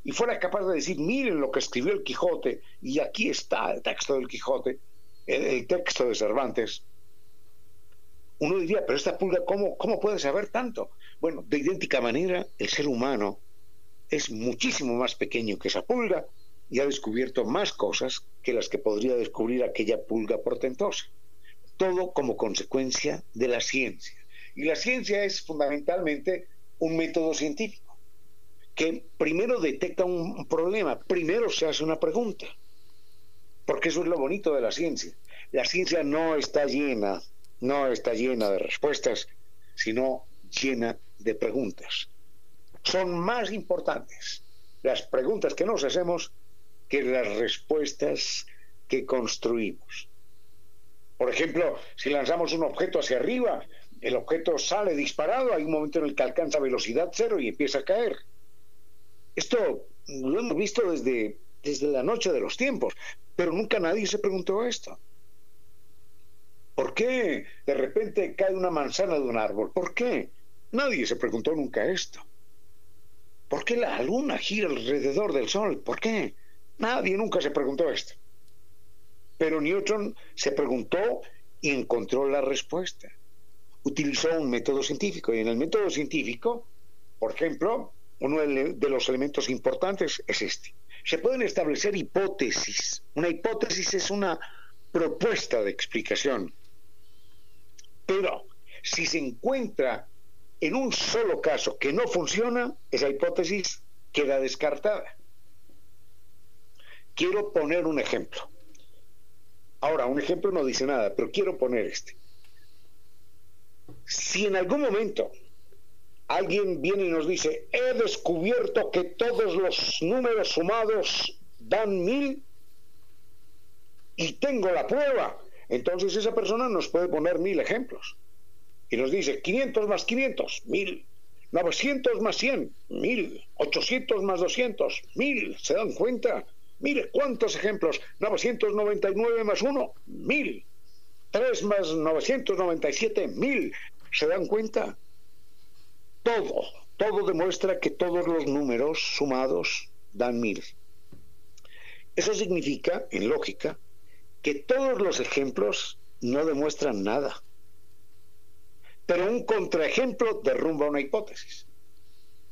y fuera capaz de decir, miren lo que escribió el Quijote, y aquí está el texto del Quijote, el, texto de Cervantes, uno diría, pero esta pulga, ¿cómo, ¿cómo puede saber tanto? Bueno, de idéntica manera, el ser humano es muchísimo más pequeño que esa pulga y ha descubierto más cosas que las que podría descubrir aquella pulga portentosa. Todo como consecuencia de la ciencia. Y la ciencia es fundamentalmente un método científico que primero detecta un problema, primero se hace una pregunta porque eso es lo bonito de la ciencia. La ciencia no está llena, no está llena de respuestas, sino llena de preguntas. Son más importantes las preguntas que nos hacemos que las respuestas que construimos. Por ejemplo, si lanzamos un objeto hacia arriba, el objeto sale disparado, hay un momento en el que alcanza velocidad cero y empieza a caer. Esto lo hemos visto desde, desde la noche de los tiempos. Pero nunca nadie se preguntó esto. ¿Por qué de repente cae una manzana de un árbol? ¿Por qué? Nadie se preguntó nunca esto. ¿Por qué la luna gira alrededor del sol? ¿Por qué? Nadie nunca se preguntó esto. Pero Newton se preguntó y encontró la respuesta. Utilizó un método científico y en el método científico, por ejemplo, uno de los elementos importantes es este se pueden establecer hipótesis. Una hipótesis es una propuesta de explicación. Pero si se encuentra en un solo caso que no funciona, esa hipótesis queda descartada. Quiero poner un ejemplo. Ahora, un ejemplo no dice nada, pero quiero poner este. Si en algún momento alguien viene y nos dice, he descubierto que todos los números sumados dan mil y tengo la prueba. Entonces esa persona nos puede poner mil ejemplos. Y nos dice, 500 más 500, mil. 900 más 100, mil. 800 más 200, mil. ¿Se dan cuenta? Mire, ¿cuántos ejemplos? 999 más 1, mil. 3 más 997, mil. ¿Se dan cuenta? Todo, todo demuestra que todos los números sumados dan mil. Eso significa, en lógica, que todos los ejemplos no demuestran nada. Pero un contraejemplo derrumba una hipótesis.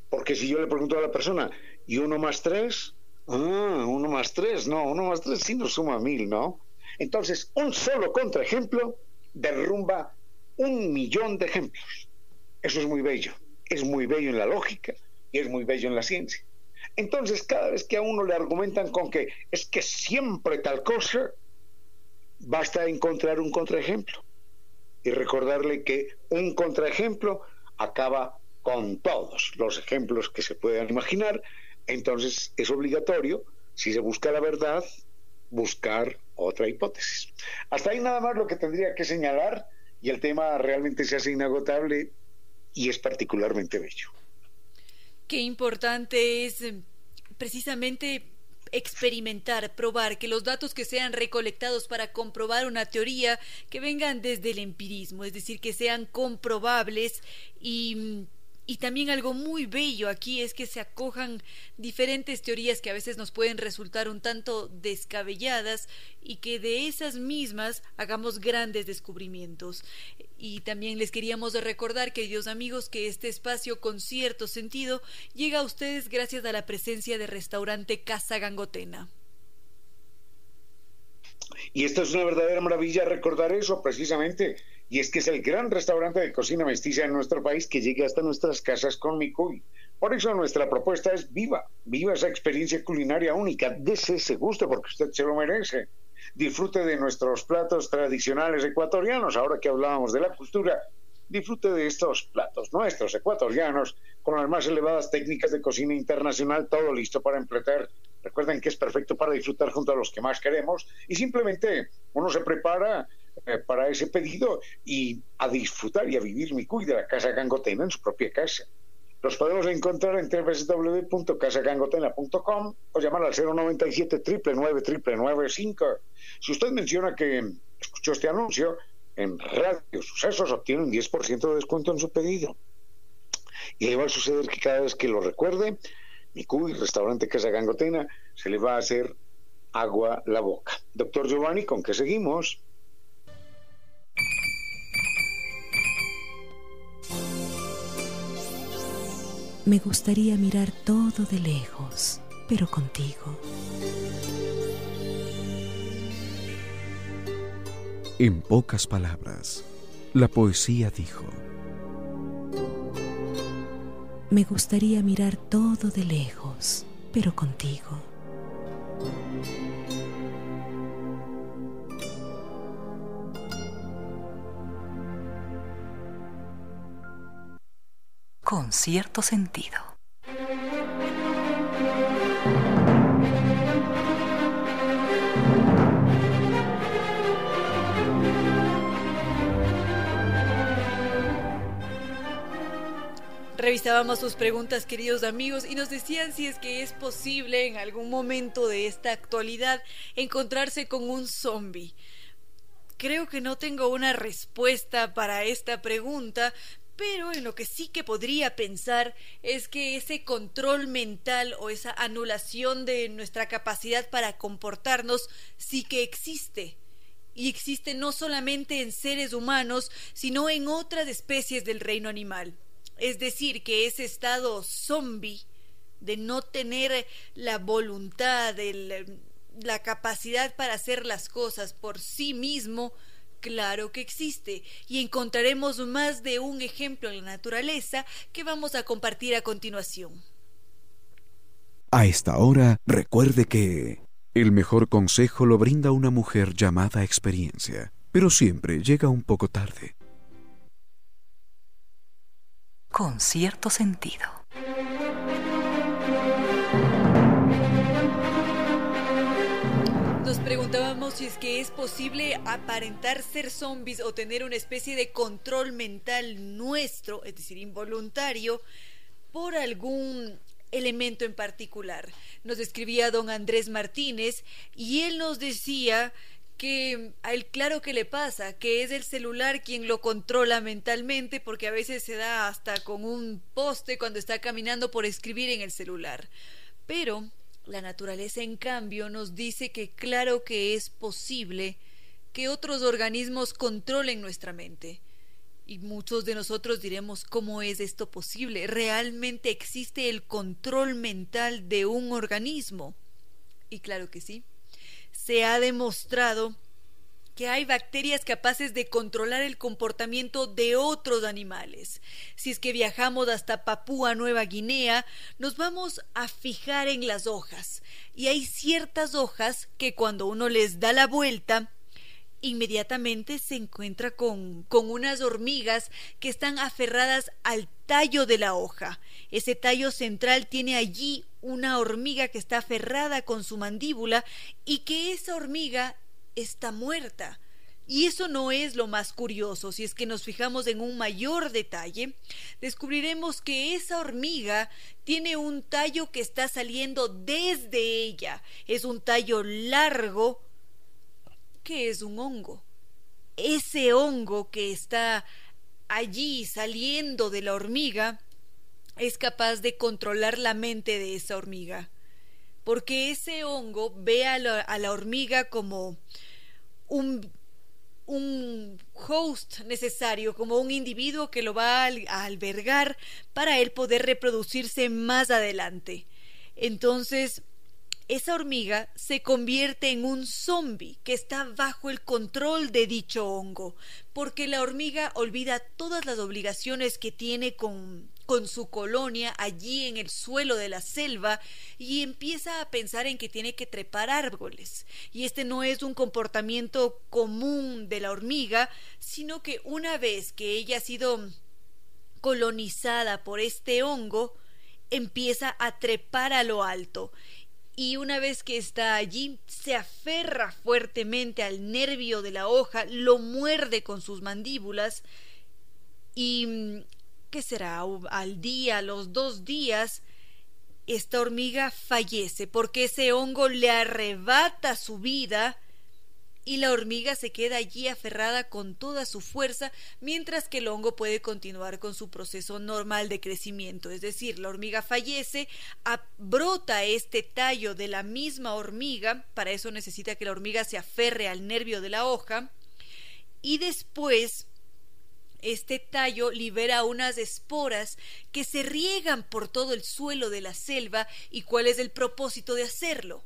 Porque si yo le pregunto a la persona, ¿y uno más tres? Ah, uno más tres, no, uno más tres sí nos suma mil, ¿no? Entonces, un solo contraejemplo derrumba un millón de ejemplos. Eso es muy bello. Es muy bello en la lógica y es muy bello en la ciencia. Entonces, cada vez que a uno le argumentan con que es que siempre tal cosa, basta encontrar un contraejemplo y recordarle que un contraejemplo acaba con todos los ejemplos que se puedan imaginar. Entonces, es obligatorio, si se busca la verdad, buscar otra hipótesis. Hasta ahí nada más lo que tendría que señalar y el tema realmente se hace inagotable y es particularmente bello. Qué importante es eh, precisamente experimentar, probar, que los datos que sean recolectados para comprobar una teoría que vengan desde el empirismo, es decir, que sean comprobables y mm, y también algo muy bello aquí es que se acojan diferentes teorías que a veces nos pueden resultar un tanto descabelladas y que de esas mismas hagamos grandes descubrimientos. Y también les queríamos recordar, queridos amigos, que este espacio con cierto sentido llega a ustedes gracias a la presencia del restaurante Casa Gangotena. Y esto es una verdadera maravilla recordar eso precisamente y es que es el gran restaurante de cocina mestiza en nuestro país que llega hasta nuestras casas con Micuy. Por eso nuestra propuesta es viva, viva esa experiencia culinaria única, dese ese gusto porque usted se lo merece. Disfrute de nuestros platos tradicionales ecuatorianos, ahora que hablábamos de la cultura, disfrute de estos platos nuestros ecuatorianos con las más elevadas técnicas de cocina internacional, todo listo para emplear. Recuerden que es perfecto para disfrutar junto a los que más queremos y simplemente uno se prepara eh, para ese pedido y a disfrutar y a vivir mi cuida de la Casa Gangotena en su propia casa. Los podemos encontrar en www.casagangotena.com o llamar al 097 999 Si usted menciona que escuchó este anuncio en Radio Sucesos, obtiene un 10% de descuento en su pedido. Y le va a suceder que cada vez que lo recuerde, mi cuy, restaurante Casa Gangotena, se le va a hacer agua la boca. Doctor Giovanni, ¿con qué seguimos? Me gustaría mirar todo de lejos, pero contigo. En pocas palabras, la poesía dijo, Me gustaría mirar todo de lejos, pero contigo. con cierto sentido. Revisábamos sus preguntas, queridos amigos, y nos decían si es que es posible en algún momento de esta actualidad encontrarse con un zombie. Creo que no tengo una respuesta para esta pregunta, pero en lo que sí que podría pensar es que ese control mental o esa anulación de nuestra capacidad para comportarnos sí que existe. Y existe no solamente en seres humanos, sino en otras especies del reino animal. Es decir, que ese estado zombie de no tener la voluntad, la capacidad para hacer las cosas por sí mismo, Claro que existe y encontraremos más de un ejemplo en la naturaleza que vamos a compartir a continuación. A esta hora, recuerde que el mejor consejo lo brinda una mujer llamada experiencia, pero siempre llega un poco tarde. Con cierto sentido. Nos preguntábamos si es que es posible aparentar ser zombies o tener una especie de control mental nuestro, es decir, involuntario, por algún elemento en particular. Nos escribía don Andrés Martínez y él nos decía que a él claro que le pasa, que es el celular quien lo controla mentalmente porque a veces se da hasta con un poste cuando está caminando por escribir en el celular. Pero la naturaleza en cambio nos dice que claro que es posible que otros organismos controlen nuestra mente. Y muchos de nosotros diremos, ¿cómo es esto posible? ¿Realmente existe el control mental de un organismo? Y claro que sí se ha demostrado que hay bacterias capaces de controlar el comportamiento de otros animales. Si es que viajamos hasta Papúa Nueva Guinea, nos vamos a fijar en las hojas. Y hay ciertas hojas que cuando uno les da la vuelta, inmediatamente se encuentra con, con unas hormigas que están aferradas al tallo de la hoja. Ese tallo central tiene allí una hormiga que está aferrada con su mandíbula y que esa hormiga está muerta. Y eso no es lo más curioso. Si es que nos fijamos en un mayor detalle, descubriremos que esa hormiga tiene un tallo que está saliendo desde ella. Es un tallo largo que es un hongo. Ese hongo que está allí saliendo de la hormiga es capaz de controlar la mente de esa hormiga. Porque ese hongo ve a la, hormiga como un, un host necesario, como un individuo que lo va a albergar para él poder reproducirse más adelante. Entonces, esa hormiga se convierte en un zombie que está bajo el control de dicho hongo, porque la hormiga olvida todas las obligaciones que tiene con con su colonia allí en el suelo de la selva y empieza a pensar en que tiene que trepar árboles. Y este no es un comportamiento común de la hormiga, sino que una vez que ella ha sido colonizada por este hongo, empieza a trepar a lo alto y una vez que está allí se aferra fuertemente al nervio de la hoja, lo muerde con sus mandíbulas y ¿qué será? Al día, los dos días, esta hormiga fallece porque ese hongo le arrebata su vida y la hormiga se queda allí aferrada con toda su fuerza mientras que el hongo puede continuar con su proceso normal de crecimiento. Es decir, la hormiga fallece, brota este tallo de la misma hormiga, para eso necesita que la hormiga se aferre al nervio de la hoja y después este tallo libera unas esporas que se riegan por todo el suelo de la selva y cuál es el propósito de hacerlo.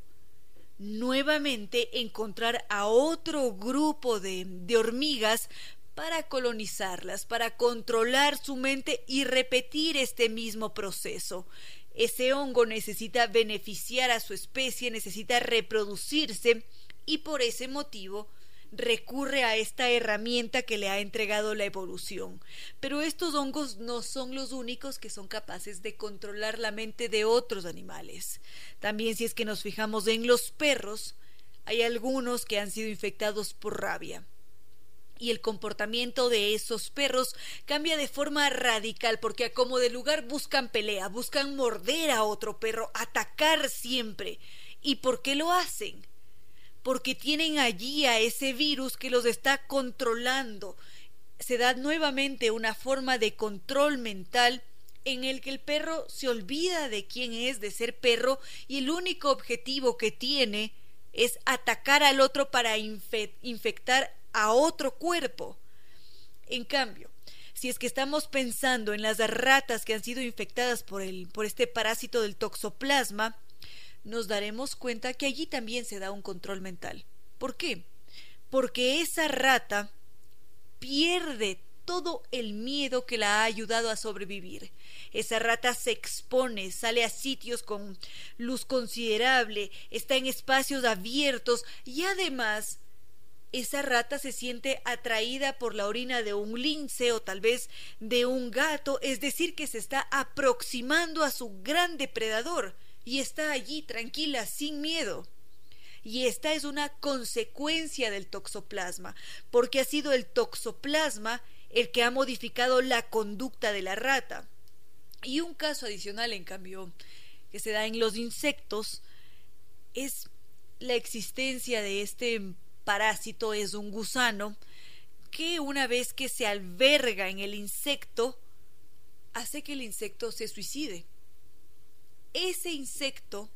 Nuevamente encontrar a otro grupo de, de hormigas para colonizarlas, para controlar su mente y repetir este mismo proceso. Ese hongo necesita beneficiar a su especie, necesita reproducirse y por ese motivo recurre a esta herramienta que le ha entregado la evolución. Pero estos hongos no son los únicos que son capaces de controlar la mente de otros animales. También si es que nos fijamos en los perros, hay algunos que han sido infectados por rabia. Y el comportamiento de esos perros cambia de forma radical porque a como de lugar buscan pelea, buscan morder a otro perro, atacar siempre. ¿Y por qué lo hacen? Porque tienen allí a ese virus que los está controlando. Se da nuevamente una forma de control mental en el que el perro se olvida de quién es, de ser perro, y el único objetivo que tiene es atacar al otro para infectar a otro cuerpo. En cambio, si es que estamos pensando en las ratas que han sido infectadas por, el, por este parásito del toxoplasma, nos daremos cuenta que allí también se da un control mental. ¿Por qué? Porque esa rata pierde todo el miedo que la ha ayudado a sobrevivir. Esa rata se expone, sale a sitios con luz considerable, está en espacios abiertos y además esa rata se siente atraída por la orina de un lince o tal vez de un gato, es decir, que se está aproximando a su gran depredador y está allí tranquila, sin miedo. Y esta es una consecuencia del toxoplasma, porque ha sido el toxoplasma el que ha modificado la conducta de la rata. Y un caso adicional, en cambio, que se da en los insectos, es la existencia de este parásito es un gusano que una vez que se alberga en el insecto, hace que el insecto se suicide. Ese insecto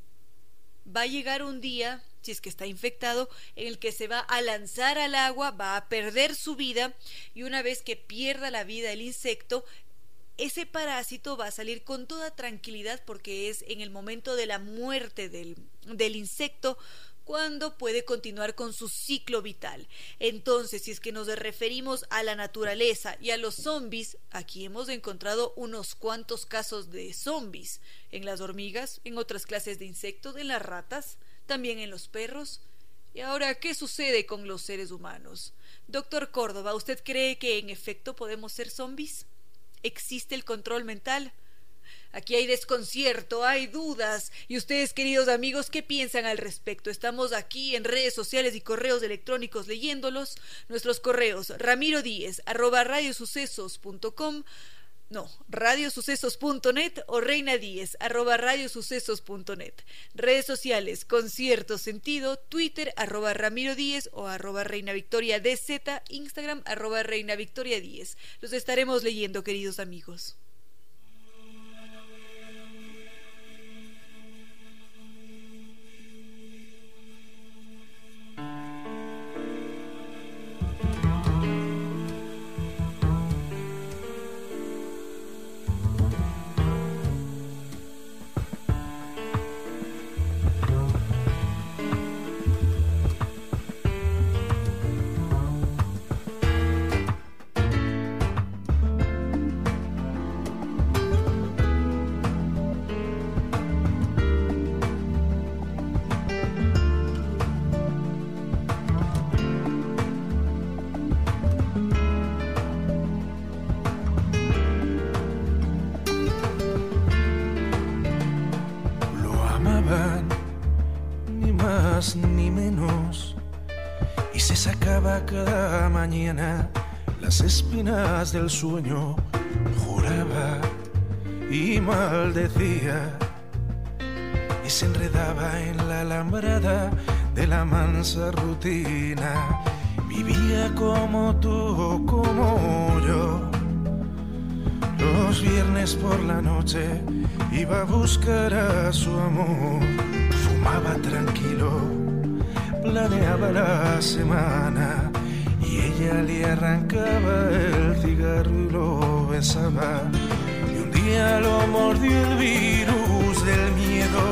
va a llegar un día, si es que está infectado, en el que se va a lanzar al agua, va a perder su vida y una vez que pierda la vida el insecto, ese parásito va a salir con toda tranquilidad porque es en el momento de la muerte del, del insecto cuando puede continuar con su ciclo vital. Entonces, si es que nos referimos a la naturaleza y a los zombies, aquí hemos encontrado unos cuantos casos de zombies en las hormigas, en otras clases de insectos, en las ratas, también en los perros. Y ahora, ¿qué sucede con los seres humanos? Doctor Córdoba, ¿usted cree que en efecto podemos ser zombies? ¿Existe el control mental? Aquí hay desconcierto, hay dudas. ¿Y ustedes, queridos amigos, qué piensan al respecto? Estamos aquí en redes sociales y correos electrónicos leyéndolos. Nuestros correos, ramiro díez, arroba radiosucesos.com, no, radiosucesos.net o reina díez, arroba radiosucesos.net. Redes sociales, concierto sentido, Twitter, arroba ramiro díez o arroba reina victoria dz, Instagram, arroba reina victoria díez. Los estaremos leyendo, queridos amigos. Cada mañana las espinas del sueño, juraba y maldecía y se enredaba en la alambrada de la mansa rutina. Vivía como tú, como yo. Los viernes por la noche iba a buscar a su amor. Fumaba tranquilo planeaba la semana y ella le arrancaba el cigarro y lo besaba. Y un día lo mordió el virus del miedo.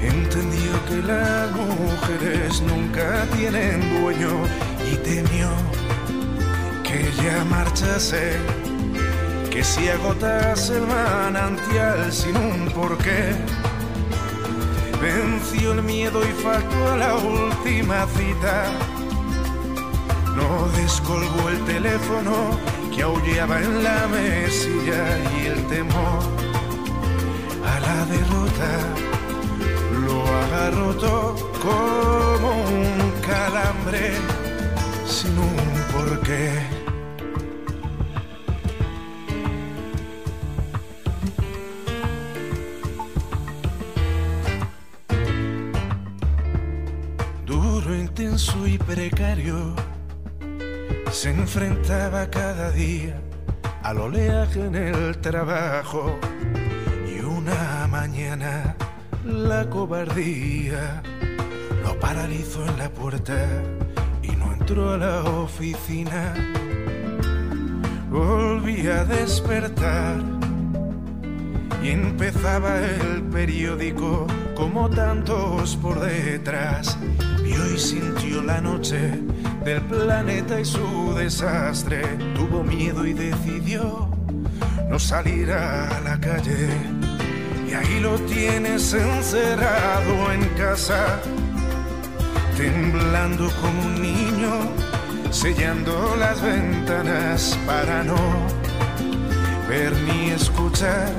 Entendió que las mujeres nunca tienen dueño y temió que ella marchase, que si agotase el manantial sin un porqué Venció el miedo y faltó a la última cita. No descolgó el teléfono que aullaba en la mesilla y el temor a la derrota lo agarró todo como un calambre sin un porqué. Se enfrentaba cada día al oleaje en el trabajo y una mañana la cobardía lo paralizó en la puerta y no entró a la oficina. Volví a despertar y empezaba el periódico como tantos por detrás y hoy sintió la noche del planeta y su desastre. Tuvo miedo y decidió no salir a la calle. Y ahí lo tienes encerrado en casa, temblando como un niño, sellando las ventanas para no ver ni escuchar,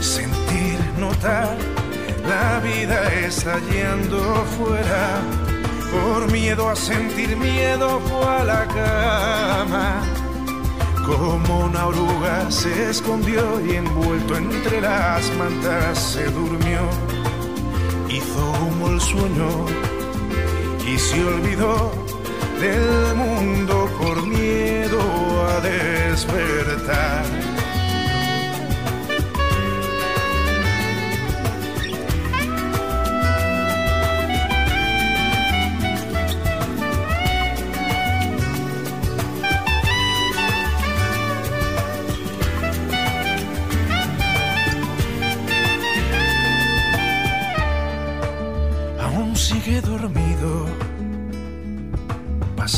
sentir, notar la vida está yendo fuera. Por miedo a sentir miedo fue a la cama. Como una oruga se escondió y envuelto entre las mantas se durmió. Hizo humo el sueño y se olvidó del mundo por miedo a despertar.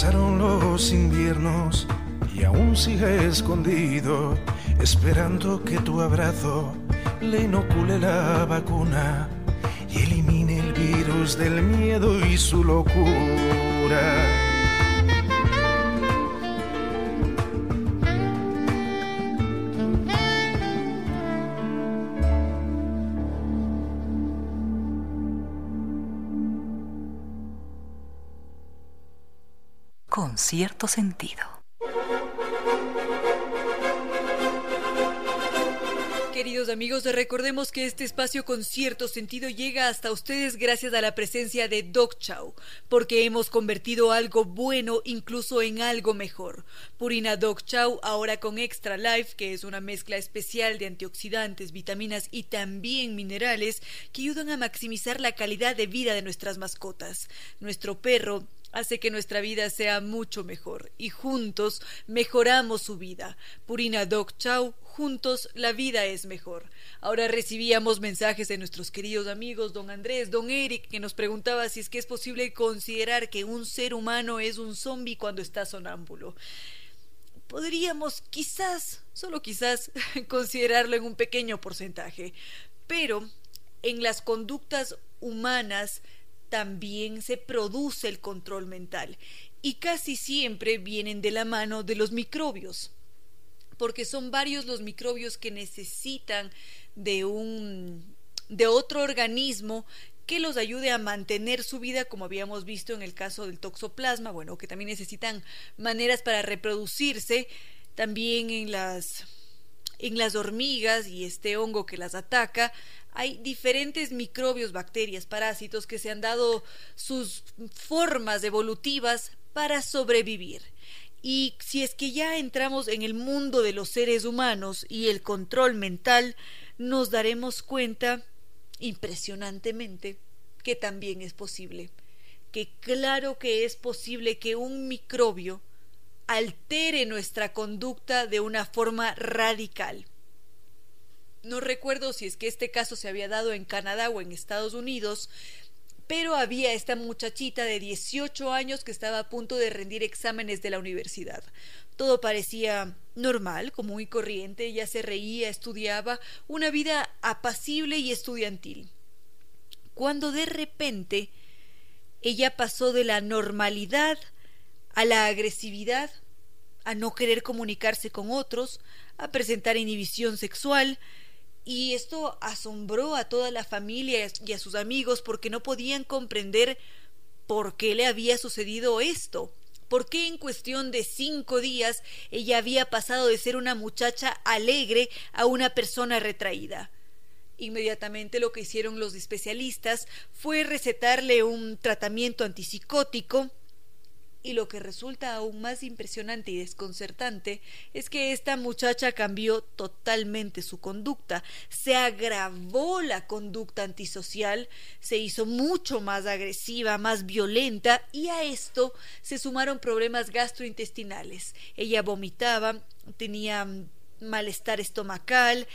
Pasaron los inviernos y aún sigue escondido, esperando que tu abrazo le inocule la vacuna y elimine el virus del miedo y su locura. Cierto sentido. Queridos amigos, recordemos que este espacio con cierto sentido llega hasta ustedes gracias a la presencia de Doc Chow, porque hemos convertido algo bueno incluso en algo mejor. Purina Doc Chow ahora con Extra Life, que es una mezcla especial de antioxidantes, vitaminas y también minerales que ayudan a maximizar la calidad de vida de nuestras mascotas. Nuestro perro hace que nuestra vida sea mucho mejor y juntos mejoramos su vida. Purina Doc Chow, juntos la vida es mejor. Ahora recibíamos mensajes de nuestros queridos amigos don Andrés, don Eric, que nos preguntaba si es que es posible considerar que un ser humano es un zombi cuando está sonámbulo. Podríamos quizás, solo quizás, considerarlo en un pequeño porcentaje, pero en las conductas humanas también se produce el control mental y casi siempre vienen de la mano de los microbios, porque son varios los microbios que necesitan de un de otro organismo que los ayude a mantener su vida, como habíamos visto en el caso del toxoplasma, bueno, que también necesitan maneras para reproducirse, también en las en las hormigas y este hongo que las ataca, hay diferentes microbios, bacterias, parásitos que se han dado sus formas evolutivas para sobrevivir. Y si es que ya entramos en el mundo de los seres humanos y el control mental, nos daremos cuenta impresionantemente que también es posible, que claro que es posible que un microbio altere nuestra conducta de una forma radical. No recuerdo si es que este caso se había dado en Canadá o en Estados Unidos, pero había esta muchachita de 18 años que estaba a punto de rendir exámenes de la universidad. Todo parecía normal, como muy corriente, ella se reía, estudiaba, una vida apacible y estudiantil. Cuando de repente ella pasó de la normalidad a la agresividad, a no querer comunicarse con otros, a presentar inhibición sexual, y esto asombró a toda la familia y a sus amigos porque no podían comprender por qué le había sucedido esto. ¿Por qué en cuestión de cinco días ella había pasado de ser una muchacha alegre a una persona retraída? Inmediatamente lo que hicieron los especialistas fue recetarle un tratamiento antipsicótico y lo que resulta aún más impresionante y desconcertante es que esta muchacha cambió totalmente su conducta, se agravó la conducta antisocial, se hizo mucho más agresiva, más violenta y a esto se sumaron problemas gastrointestinales. Ella vomitaba, tenía malestar estomacal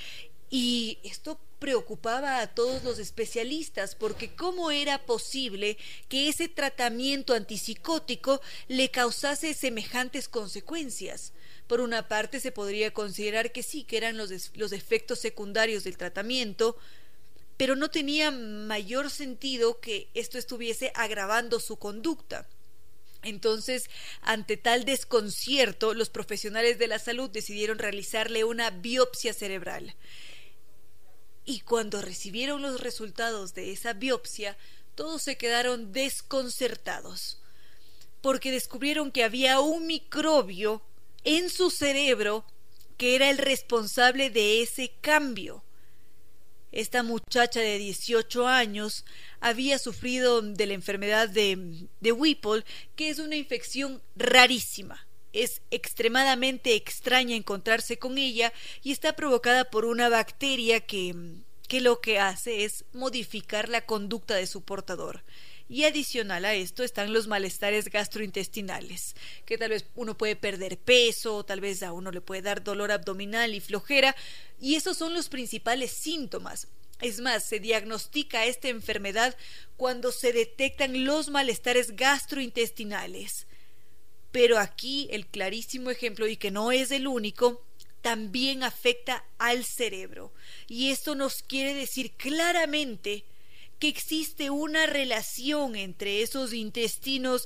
y esto preocupaba a todos los especialistas porque cómo era posible que ese tratamiento antipsicótico le causase semejantes consecuencias. Por una parte se podría considerar que sí, que eran los, los efectos secundarios del tratamiento, pero no tenía mayor sentido que esto estuviese agravando su conducta. Entonces, ante tal desconcierto, los profesionales de la salud decidieron realizarle una biopsia cerebral y cuando recibieron los resultados de esa biopsia, todos se quedaron desconcertados, porque descubrieron que había un microbio en su cerebro que era el responsable de ese cambio. Esta muchacha de 18 años había sufrido de la enfermedad de, de Whipple, que es una infección rarísima. Es extremadamente extraña encontrarse con ella y está provocada por una bacteria que, que lo que hace es modificar la conducta de su portador. Y adicional a esto están los malestares gastrointestinales, que tal vez uno puede perder peso, tal vez a uno le puede dar dolor abdominal y flojera, y esos son los principales síntomas. Es más, se diagnostica esta enfermedad cuando se detectan los malestares gastrointestinales. Pero aquí el clarísimo ejemplo, y que no es el único, también afecta al cerebro. Y esto nos quiere decir claramente que existe una relación entre esos intestinos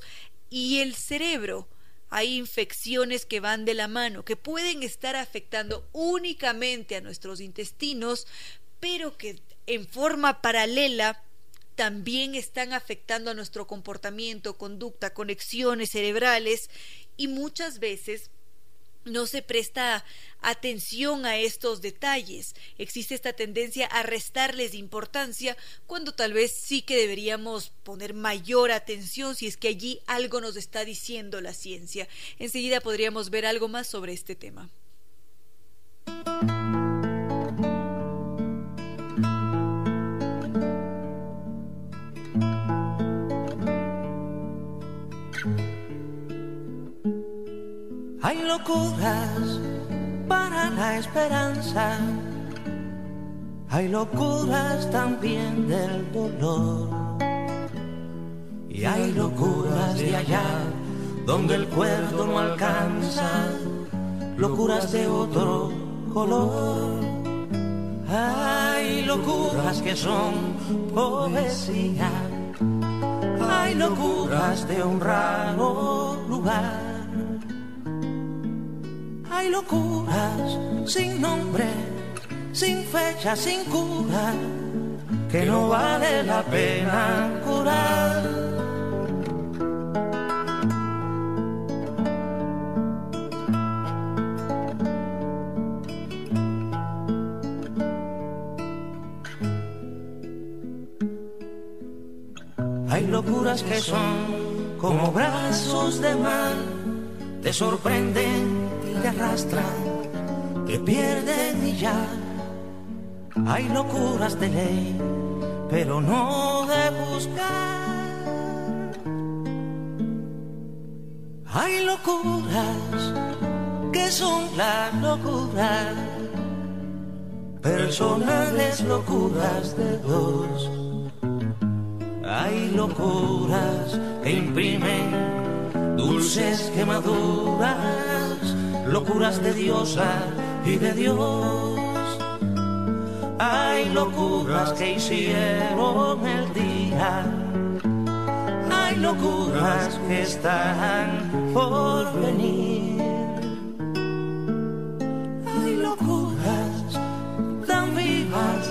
y el cerebro. Hay infecciones que van de la mano, que pueden estar afectando únicamente a nuestros intestinos, pero que en forma paralela también están afectando a nuestro comportamiento, conducta, conexiones cerebrales y muchas veces no se presta atención a estos detalles. Existe esta tendencia a restarles importancia cuando tal vez sí que deberíamos poner mayor atención si es que allí algo nos está diciendo la ciencia. Enseguida podríamos ver algo más sobre este tema. Hay locuras para la esperanza, hay locuras también del dolor. Y hay locuras de allá donde el cuerdo no alcanza, locuras de otro color. Hay locuras que son poesía, hay locuras de un raro lugar hay locuras sin nombre, sin fecha, sin cura, que no vale la pena curar. Hay locuras que son como brazos de mar, te sorprenden te arrastran, te pierden y ya. Hay locuras de ley, pero no de buscar. Hay locuras que son la locura, personales locuras de dos. Hay locuras que imprimen dulces quemaduras locuras de diosa y de Dios. Hay locuras que hicieron el día, hay locuras que están por venir. Hay locuras tan vivas,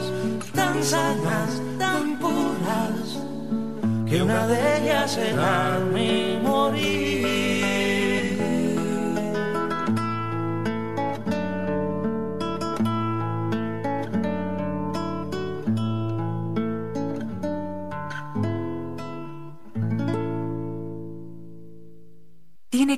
tan sanas, tan puras, que una de ellas será mi morir.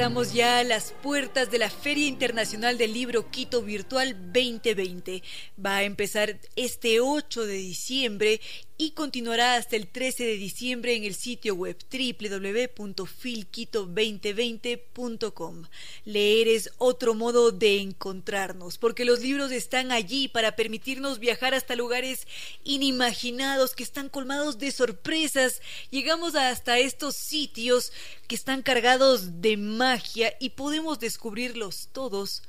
Estamos ya a las puertas de la Feria Internacional del Libro Quito Virtual 2020. Va a empezar este 8 de diciembre y continuará hasta el 13 de diciembre en el sitio web www.filquito2020.com. Leer es otro modo de encontrarnos, porque los libros están allí para permitirnos viajar hasta lugares inimaginados que están colmados de sorpresas. Llegamos hasta estos sitios que están cargados de magia y podemos descubrirlos todos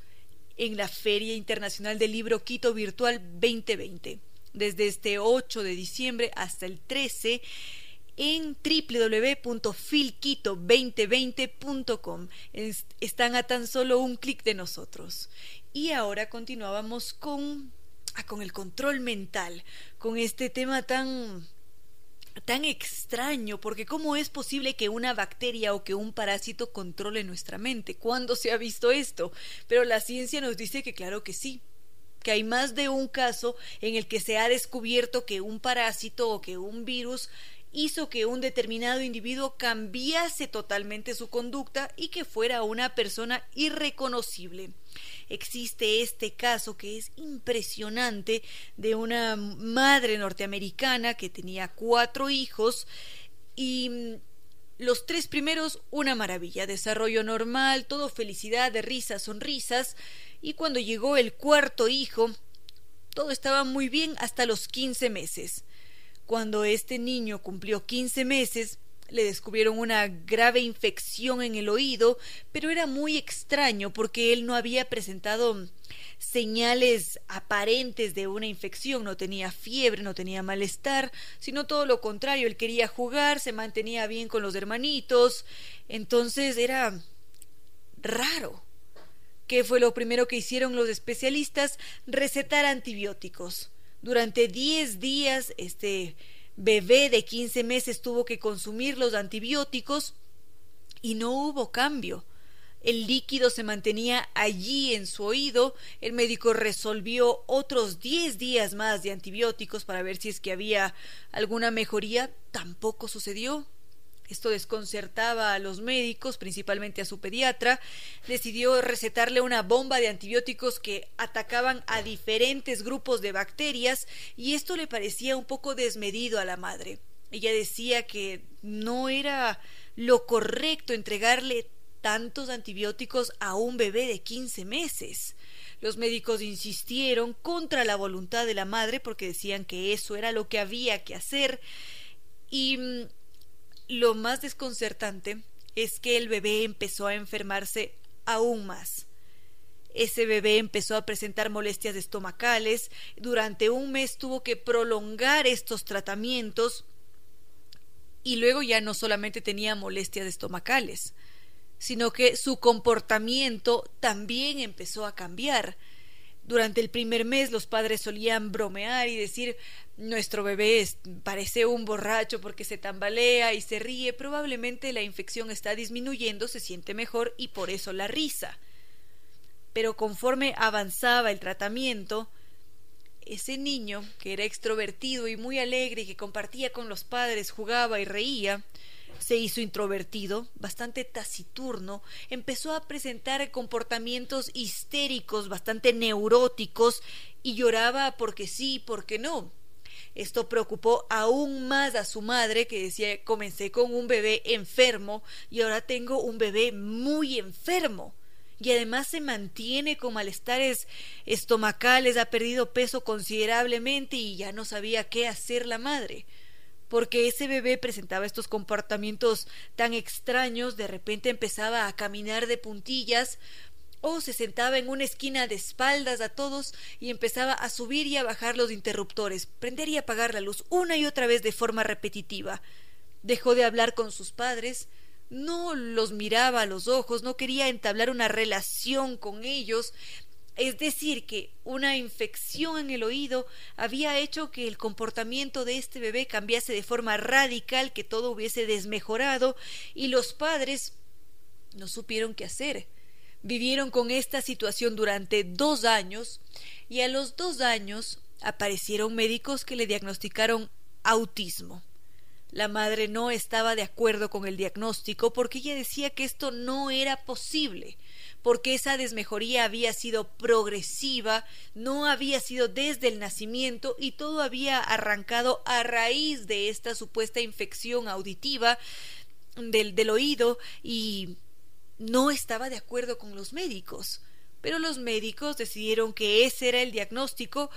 en la Feria Internacional del Libro Quito Virtual 2020 desde este 8 de diciembre hasta el 13 en www.filquito2020.com. Están a tan solo un clic de nosotros. Y ahora continuábamos con, ah, con el control mental, con este tema tan tan extraño, porque ¿cómo es posible que una bacteria o que un parásito controle nuestra mente? ¿Cuándo se ha visto esto? Pero la ciencia nos dice que claro que sí, que hay más de un caso en el que se ha descubierto que un parásito o que un virus hizo que un determinado individuo cambiase totalmente su conducta y que fuera una persona irreconocible. Existe este caso que es impresionante de una madre norteamericana que tenía cuatro hijos y mm, los tres primeros una maravilla, desarrollo normal, todo felicidad, risas, sonrisas, y cuando llegó el cuarto hijo, todo estaba muy bien hasta los quince meses. Cuando este niño cumplió 15 meses, le descubrieron una grave infección en el oído, pero era muy extraño porque él no había presentado señales aparentes de una infección, no tenía fiebre, no tenía malestar, sino todo lo contrario, él quería jugar, se mantenía bien con los hermanitos, entonces era raro. ¿Qué fue lo primero que hicieron los especialistas? Recetar antibióticos. Durante 10 días este bebé de 15 meses tuvo que consumir los antibióticos y no hubo cambio. El líquido se mantenía allí en su oído. El médico resolvió otros 10 días más de antibióticos para ver si es que había alguna mejoría. Tampoco sucedió. Esto desconcertaba a los médicos, principalmente a su pediatra. Decidió recetarle una bomba de antibióticos que atacaban a diferentes grupos de bacterias y esto le parecía un poco desmedido a la madre. Ella decía que no era lo correcto entregarle tantos antibióticos a un bebé de 15 meses. Los médicos insistieron contra la voluntad de la madre porque decían que eso era lo que había que hacer y mm, lo más desconcertante es que el bebé empezó a enfermarse aún más. Ese bebé empezó a presentar molestias estomacales, durante un mes tuvo que prolongar estos tratamientos y luego ya no solamente tenía molestias estomacales, sino que su comportamiento también empezó a cambiar. Durante el primer mes los padres solían bromear y decir nuestro bebé parece un borracho porque se tambalea y se ríe, probablemente la infección está disminuyendo, se siente mejor y por eso la risa. Pero conforme avanzaba el tratamiento, ese niño, que era extrovertido y muy alegre y que compartía con los padres, jugaba y reía, se hizo introvertido, bastante taciturno, empezó a presentar comportamientos histéricos, bastante neuróticos, y lloraba porque sí, porque no. Esto preocupó aún más a su madre, que decía, comencé con un bebé enfermo y ahora tengo un bebé muy enfermo. Y además se mantiene con malestares estomacales, ha perdido peso considerablemente y ya no sabía qué hacer la madre porque ese bebé presentaba estos comportamientos tan extraños, de repente empezaba a caminar de puntillas, o se sentaba en una esquina de espaldas a todos y empezaba a subir y a bajar los interruptores, prender y apagar la luz una y otra vez de forma repetitiva. Dejó de hablar con sus padres, no los miraba a los ojos, no quería entablar una relación con ellos, es decir, que una infección en el oído había hecho que el comportamiento de este bebé cambiase de forma radical, que todo hubiese desmejorado, y los padres no supieron qué hacer. Vivieron con esta situación durante dos años, y a los dos años aparecieron médicos que le diagnosticaron autismo. La madre no estaba de acuerdo con el diagnóstico porque ella decía que esto no era posible porque esa desmejoría había sido progresiva, no había sido desde el nacimiento y todo había arrancado a raíz de esta supuesta infección auditiva del, oído y no estaba de acuerdo con los médicos. Pero los médicos decidieron que ese era el diagnóstico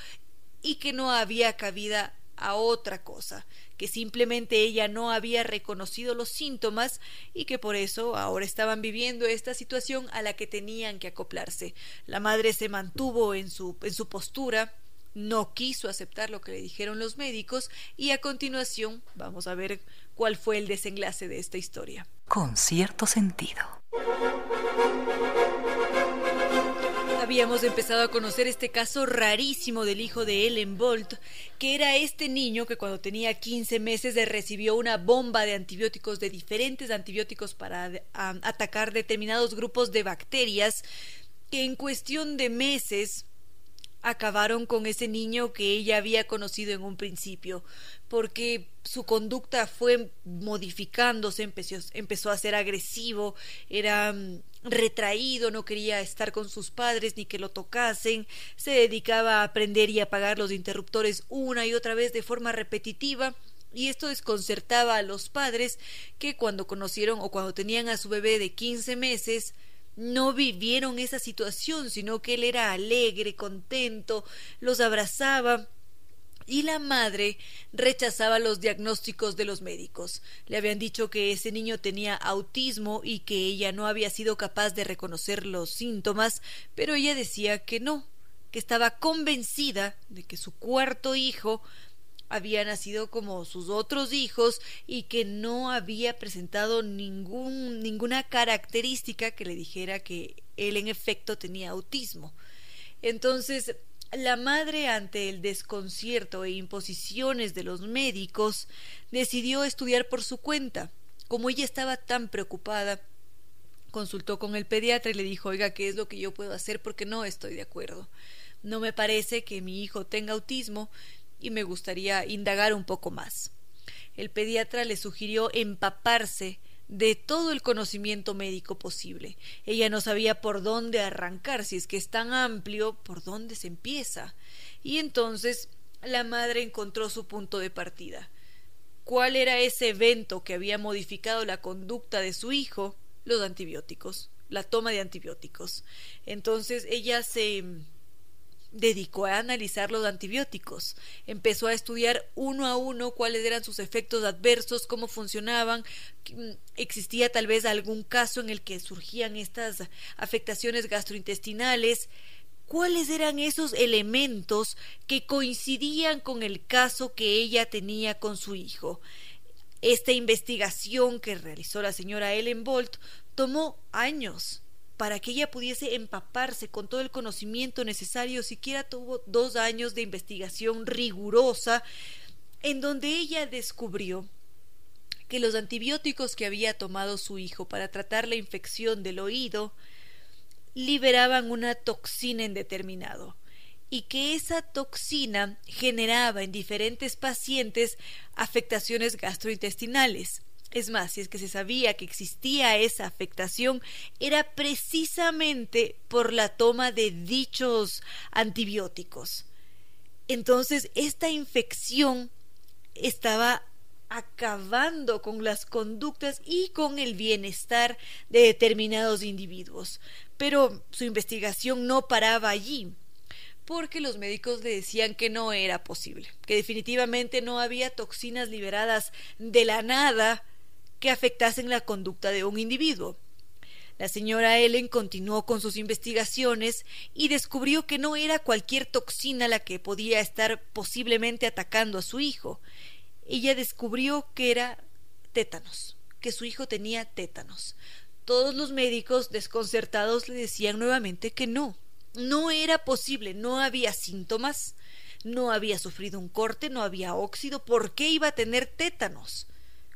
y que no había cabida a otra cosa, que simplemente ella no había reconocido los síntomas y que por eso ahora estaban viviendo esta situación a la que tenían que acoplarse. La madre se mantuvo en su, en su postura, no quiso aceptar lo que le dijeron los médicos y a continuación vamos a ver cuál fue el desenlace de esta historia. Con cierto sentido. Habíamos empezado a conocer este caso rarísimo del hijo de Ellen Bolt, que era este niño que cuando tenía 15 meses recibió una bomba de antibióticos, de diferentes antibióticos para atacar determinados grupos de bacterias, que en cuestión de meses acabaron con ese niño que ella había conocido en un principio, porque su conducta fue modificándose, empezó, empezó a ser agresivo, era mm, retraído, no quería estar con sus padres ni que lo tocasen, se dedicaba a aprender y apagar los interruptores una y otra vez de forma repetitiva, y esto desconcertaba a los padres que cuando conocieron o cuando tenían a su bebé de 15 meses, no vivieron esa situación, sino que él era alegre, contento, los abrazaba y la madre rechazaba los diagnósticos de los médicos. Le habían dicho que ese niño tenía autismo y que ella no había sido capaz de reconocer los síntomas, pero ella decía que no, que estaba convencida de que su cuarto hijo había nacido como sus otros hijos y que no había presentado ningún, ninguna característica que le dijera que él en efecto tenía autismo. Entonces, la madre, ante el desconcierto e imposiciones de los médicos, decidió estudiar por su cuenta. Como ella estaba tan preocupada, consultó con el pediatra y le dijo, oiga, ¿qué es lo que yo puedo hacer? Porque no estoy de acuerdo. No me parece que mi hijo tenga autismo y me gustaría indagar un poco más. El pediatra le sugirió empaparse de todo el conocimiento médico posible. Ella no sabía por dónde arrancar, si es que es tan amplio, por dónde se empieza. Y entonces la madre encontró su punto de partida. ¿Cuál era ese evento que había modificado la conducta de su hijo? Los antibióticos, la toma de antibióticos. Entonces ella se dedicó a analizar los antibióticos, empezó a estudiar uno a uno cuáles eran sus efectos adversos, cómo funcionaban, mm, existía tal vez algún caso en el que surgían estas afectaciones gastrointestinales, cuáles eran esos elementos que coincidían con el caso que ella tenía con su hijo. Esta investigación que realizó la señora Ellen Bolt tomó años para que ella pudiese empaparse con todo el conocimiento necesario, siquiera tuvo dos años de investigación rigurosa, en donde ella descubrió que los antibióticos que había tomado su hijo para tratar la infección del oído liberaban una toxina en determinado y que esa toxina generaba en diferentes pacientes afectaciones gastrointestinales. Es más, si es que se sabía que existía esa afectación, era precisamente por la toma de dichos antibióticos. Entonces, esta infección estaba acabando con las conductas y con el bienestar de determinados individuos. Pero su investigación no paraba allí, porque los médicos le decían que no era posible, que definitivamente no había toxinas liberadas de la nada que afectasen la conducta de un individuo. La señora Ellen continuó con sus investigaciones y descubrió que no era cualquier toxina la que podía estar posiblemente atacando a su hijo. Ella descubrió que era tétanos, que su hijo tenía tétanos. Todos los médicos desconcertados le decían nuevamente que no, no era posible, no había síntomas, no había sufrido un corte, no había óxido, ¿por qué iba a tener tétanos?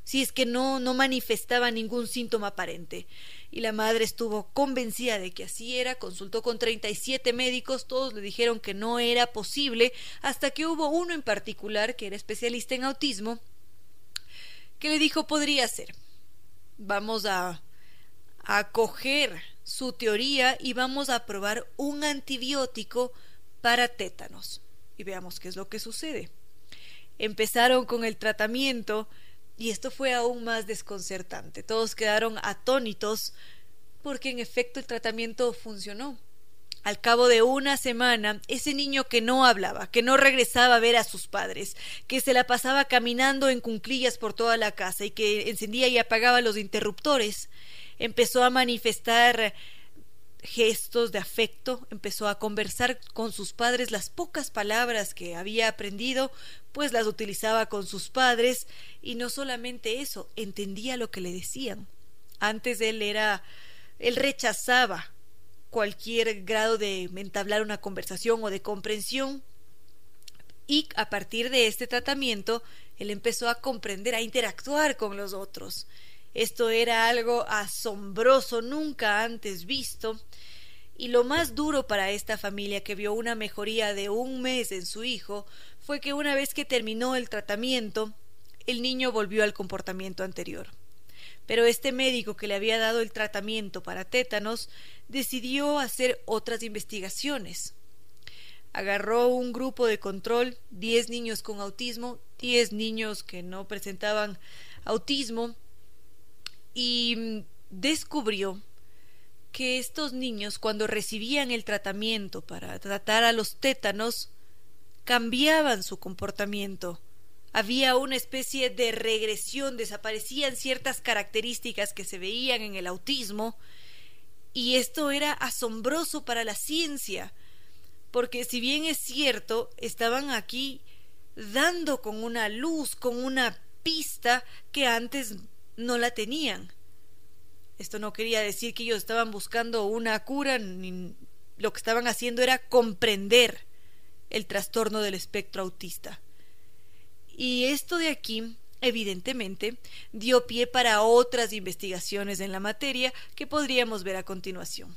Si es que no, no manifestaba ningún síntoma aparente. Y la madre estuvo convencida de que así era, consultó con treinta y siete médicos, todos le dijeron que no era posible, hasta que hubo uno en particular, que era especialista en autismo, que le dijo podría ser. Vamos a, a su teoría y vamos a probar un antibiótico para tétanos. Y veamos qué es lo que sucede. Empezaron con el tratamiento, y esto fue aún más desconcertante. Todos quedaron atónitos porque en efecto el tratamiento funcionó. Al cabo de una semana, ese niño que no hablaba, que no regresaba a ver a sus padres, que se la pasaba caminando en cunclillas por toda la casa y que encendía y apagaba los interruptores, empezó a manifestar gestos de afecto, empezó a conversar con sus padres las pocas palabras que había aprendido, pues las utilizaba con sus padres, y no solamente eso, entendía lo que le decían. Antes él era él rechazaba cualquier grado de entablar una conversación o de comprensión y a partir de este tratamiento él empezó a comprender, a interactuar con los otros. Esto era algo asombroso, nunca antes visto. Y lo más duro para esta familia que vio una mejoría de un mes en su hijo fue que una vez que terminó el tratamiento, el niño volvió al comportamiento anterior. Pero este médico que le había dado el tratamiento para tétanos decidió hacer otras investigaciones. Agarró un grupo de control, diez niños con autismo, diez niños que no presentaban autismo, y mm, descubrió que estos niños cuando recibían el tratamiento para tratar a los tétanos cambiaban su comportamiento. Había una especie de regresión, desaparecían ciertas características que se veían en el autismo, y esto era asombroso para la ciencia, porque si bien es cierto, estaban aquí dando con una luz, con una pista que antes no la tenían. Esto no quería decir que ellos estaban buscando una cura, ni lo que estaban haciendo era comprender el trastorno del espectro autista. Y esto de aquí, evidentemente, dio pie para otras investigaciones en la materia que podríamos ver a continuación.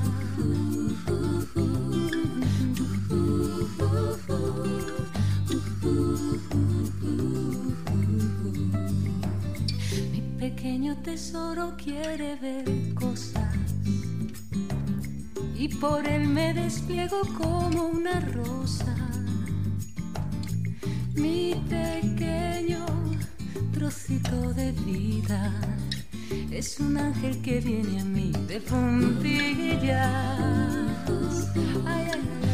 Pequeño tesoro quiere ver cosas y por él me despliego como una rosa. Mi pequeño trocito de vida es un ángel que viene a mí de puntillas. Ay, ay, ay,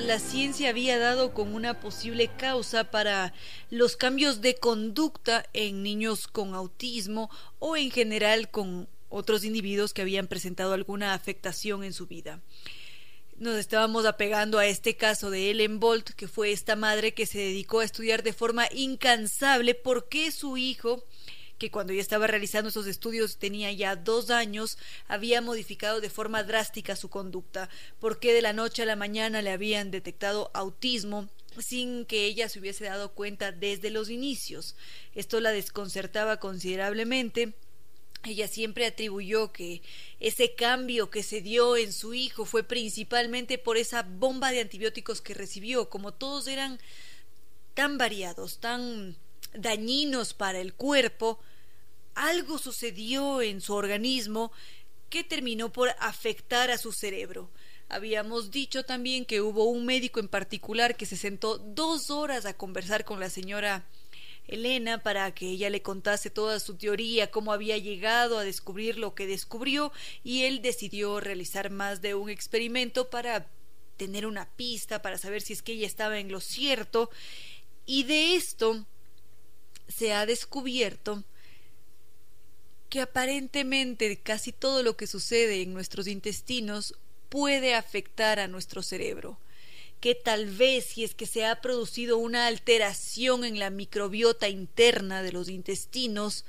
la ciencia había dado con una posible causa para los cambios de conducta en niños con autismo o en general con otros individuos que habían presentado alguna afectación en su vida. nos estábamos apegando a este caso de Ellen Bolt, que fue esta madre que se dedicó a estudiar de forma incansable por qué su hijo que cuando ya estaba realizando esos estudios tenía ya dos años, había modificado de forma drástica su conducta, porque de la noche a la mañana le habían detectado autismo sin que ella se hubiese dado cuenta desde los inicios. Esto la desconcertaba considerablemente. Ella siempre atribuyó que ese cambio que se dio en su hijo fue principalmente por esa bomba de antibióticos que recibió, como todos eran tan variados, tan dañinos para el cuerpo, algo sucedió en su organismo que terminó por afectar a su cerebro. Habíamos dicho también que hubo un médico en particular que se sentó dos horas a conversar con la señora Elena para que ella le contase toda su teoría, cómo había llegado a descubrir lo que descubrió, y él decidió realizar más de un experimento para tener una pista, para saber si es que ella estaba en lo cierto, y de esto se ha descubierto que aparentemente casi todo lo que sucede en nuestros intestinos puede afectar a nuestro cerebro, que tal vez si es que se ha producido una alteración en la microbiota interna de los intestinos,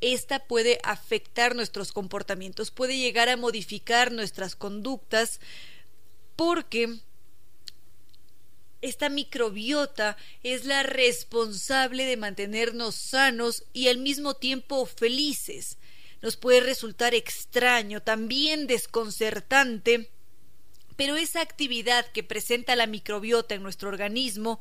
esta puede afectar nuestros comportamientos, puede llegar a modificar nuestras conductas, porque esta microbiota es la responsable de mantenernos sanos y al mismo tiempo felices. Nos puede resultar extraño, también desconcertante, pero esa actividad que presenta la microbiota en nuestro organismo,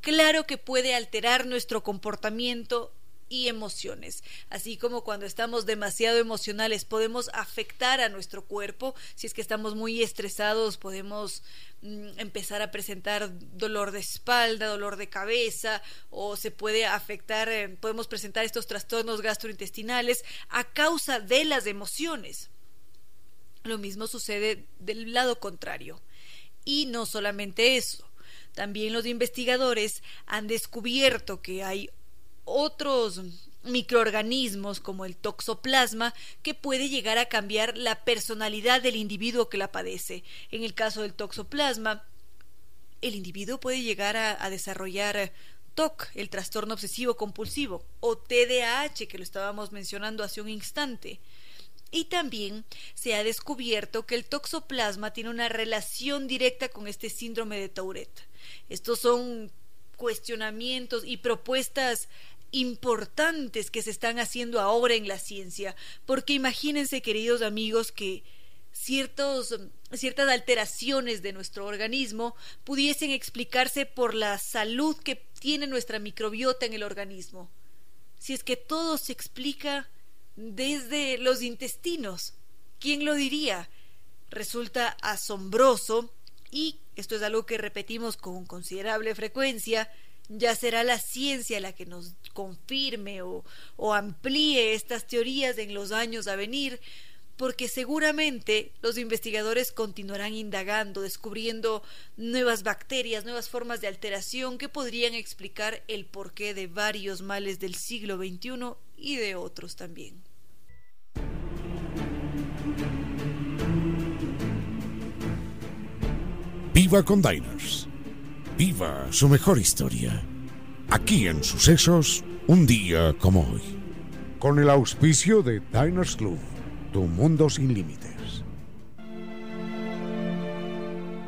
claro que puede alterar nuestro comportamiento y emociones. Así como cuando estamos demasiado emocionales podemos afectar a nuestro cuerpo, si es que estamos muy estresados podemos mm, empezar a presentar dolor de espalda, dolor de cabeza o se puede afectar, eh, podemos presentar estos trastornos gastrointestinales a causa de las emociones. Lo mismo sucede del lado contrario. Y no solamente eso, también los investigadores han descubierto que hay otros microorganismos como el toxoplasma que puede llegar a cambiar la personalidad del individuo que la padece. En el caso del toxoplasma, el individuo puede llegar a, desarrollar TOC, el trastorno obsesivo compulsivo, o TDAH, que lo estábamos mencionando hace un instante. Y también se ha descubierto que el toxoplasma tiene una relación directa con este síndrome de Tourette. Estos son cuestionamientos y propuestas importantes que se están haciendo ahora en la ciencia, porque imagínense, queridos amigos, que ciertos, ciertas alteraciones de nuestro organismo pudiesen explicarse por la salud que tiene nuestra microbiota en el organismo. Si es que todo se explica desde los intestinos, ¿quién lo diría? Resulta asombroso y esto es algo que repetimos con considerable frecuencia, ya será la ciencia la que nos confirme o, amplíe estas teorías en los años a venir, porque seguramente los investigadores continuarán indagando, descubriendo nuevas bacterias, nuevas formas de alteración que podrían explicar el porqué de varios males del siglo XXI y de otros también. Viva con Diners. Viva su mejor historia. Aquí en Sucesos, un día como hoy. Con el auspicio de Diners Club, tu mundo sin límites.